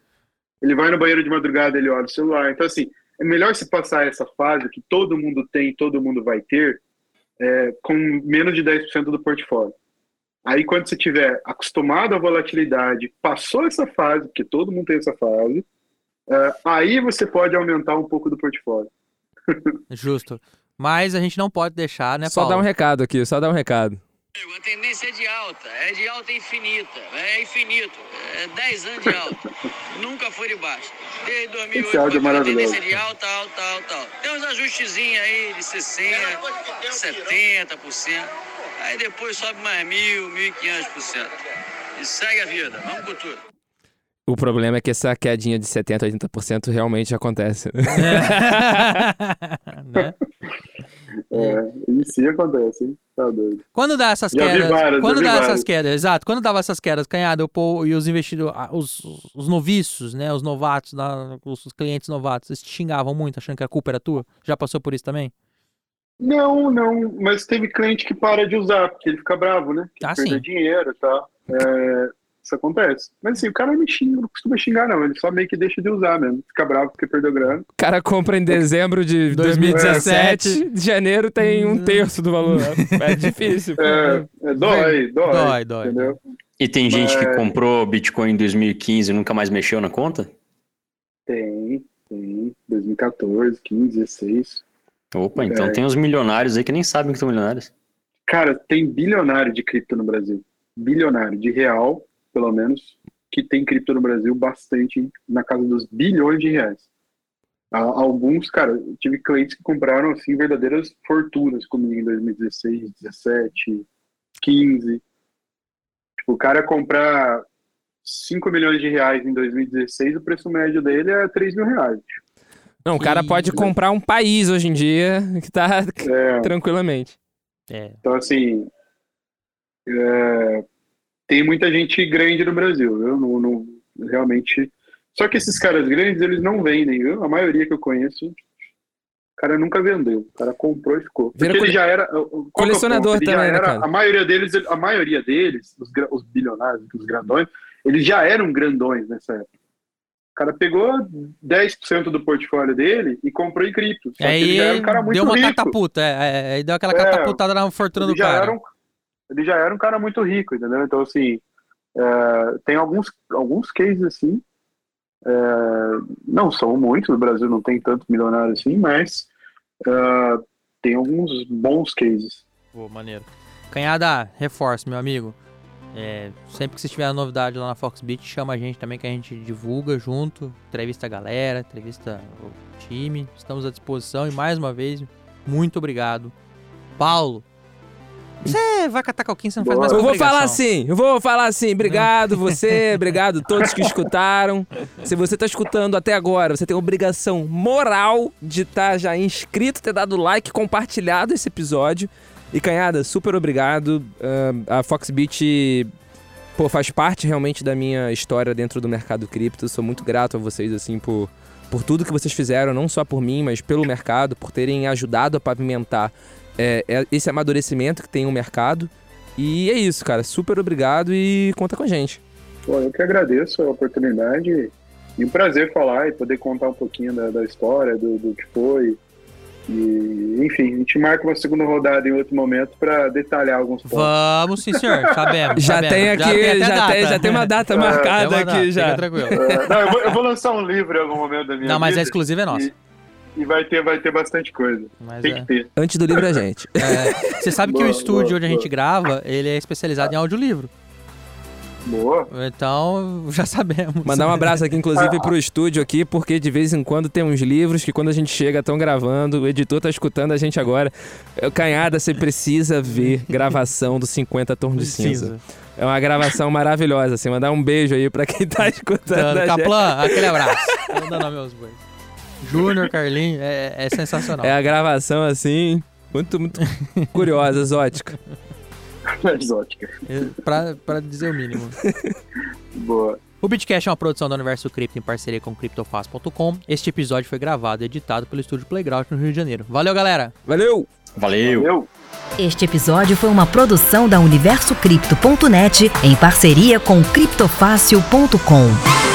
Ele vai no banheiro de madrugada, ele olha o celular. Então, assim, é melhor se passar essa fase que todo mundo tem, todo mundo vai ter, é, com menos de 10% do portfólio. Aí, quando você tiver acostumado à volatilidade, passou essa fase, porque todo mundo tem essa fase, É, aí você pode aumentar um pouco do portfólio. Justo. Mas a gente não pode deixar, né, Só Paulo? dar um recado aqui, só dar um recado. A tendência é de alta, é de alta infinita, é infinito, é 10 anos de alta, nunca foi de baixo. Desde 2008 Esse áudio é maravilhoso. tendência é de alta, alta, alta, alta. Tem uns ajustezinhos aí de 60, 70%, aí depois sobe mais 1.000, 1.500%. E segue a vida, vamos com tudo. O problema é que essa quedinha de 70%, 80% realmente acontece. Né? É, e sim acontece, hein? Tá doido. Quando dá essas Já vi quedas, várias, quando já vi dá várias. essas quedas, exato, quando dava essas quedas, canhada, o povo e os investidores, ah, os, os noviços, né, os novatos, os clientes novatos, eles te xingavam muito, achando que a culpa era tua? Já passou por isso também? Não, não, mas teve cliente que para de usar, porque ele fica bravo, né? Que Ah, perdeu sim. dinheiro e tal. É, isso acontece. Mas assim, o cara não xinga, não costuma xingar, não. Ele só meio que deixa de usar mesmo. Fica bravo porque perdeu grana. O cara compra em dezembro de 2017, de janeiro tem um terço do valor. É difícil. É, é, dói, dói. Dói, dói. Entendeu? E tem gente que Mas- comprou Bitcoin em 2015 e nunca mais mexeu na conta? Tem, tem. 2014, 15, 16. Opa, então É. tem uns milionários aí que nem sabem que são milionários. Cara, tem bilionário de cripto no Brasil. Bilionário, de real, pelo menos, que tem cripto no Brasil bastante, na casa dos bilhões de reais. Alguns, cara, tive clientes que compraram, assim, verdadeiras fortunas comigo em 2016, 17, 15. Tipo, o cara comprar 5 milhões de reais em 2016, o preço médio dele é 3 mil reais. Não, o cara E- pode comprar um país hoje em dia que tá É, tranquilamente. É. Então, assim, é, tem muita gente grande no Brasil, viu? Não, não- realmente. Só que esses caras grandes, eles não vendem, viu? A maioria que eu conheço, o cara nunca vendeu. O cara comprou e ficou. Porque Vira ele cole- já era. é colecionador? Ele também, né, era- cara? A maioria deles, a maioria deles, os, gra- os bilionários, os grandões, eles já eram grandões nessa época. O cara pegou 10% do portfólio dele e comprou em cripto. Só que Aí ele já era um cara muito deu uma rico. catapulta, é, é, aí deu aquela É, catapultada na fortuna do cara. um, ele já era um cara muito rico, entendeu? Então, assim, é, tem alguns, alguns cases assim, é, não são muitos, no Brasil não tem tanto milionário assim, mas é, tem alguns bons cases. Pô, maneiro. Canhada, reforço, meu amigo. É, sempre que você tiver novidade lá na Foxbit, chama a gente também que a gente divulga junto, entrevista a galera, entrevista o time. Estamos à disposição e mais uma vez, muito obrigado. Paulo, você vai catar calquinho, você não faz mais Eu vou falar assim, eu vou falar assim. Obrigado você, obrigado todos que escutaram. Se você tá escutando até agora, você tem obrigação moral de estar já inscrito, ter dado like, compartilhado esse episódio. E Canhada, super obrigado. Ah, a Foxbit pô, faz parte realmente da minha história dentro do mercado cripto. Sou muito grato a vocês assim por por tudo que vocês fizeram, não só por mim, mas pelo mercado, por terem ajudado a pavimentar é, é esse amadurecimento que tem o mercado. E é isso, cara. Super obrigado e conta com a gente. Pô, eu que agradeço a oportunidade e um prazer falar e poder contar um pouquinho da, da história, do, do que foi. E, enfim, a gente marca uma segunda rodada em outro momento para detalhar alguns pontos. Vamos sim, senhor. Sabemos. Já sabemos. tem aqui, já, data. tem, já tem uma data marcada Tem uma data, aqui já. Fica tranquilo. É, não, eu vou, eu vou lançar um livro em algum momento da minha Não, mas a exclusiva é nossa. E, e vai, ter, vai ter bastante coisa. Mas Tem é- que ter. Antes do livro a gente. é, você sabe que Boa, o estúdio boa, onde a gente boa. grava, ele é especializado em audiolivro. Boa. Então, já sabemos. Mandar um abraço aqui, inclusive, pro estúdio aqui, porque de vez em quando tem uns livros que quando a gente chega estão gravando, o editor tá escutando a gente agora. É, Canhada, você precisa ver gravação do 50 Tons de Cinza. É uma gravação maravilhosa, assim. Mandar um beijo aí pra quem tá escutando. Caplan, aquele abraço. Tô dando meus bois. Júnior, Carlinhos, é, é sensacional. É a gravação, assim, muito, muito curiosa, exótica. Exótica. Pra, pra dizer o mínimo. Boa. O Bitcast é uma produção do Universo Cripto em parceria com CryptoFast.com. Este episódio foi gravado e editado pelo estúdio Playground no Rio de Janeiro. Valeu, galera! Valeu! Valeu! Valeu. Este episódio foi uma produção da UniversoCripto.net em parceria com CryptoFácil.com.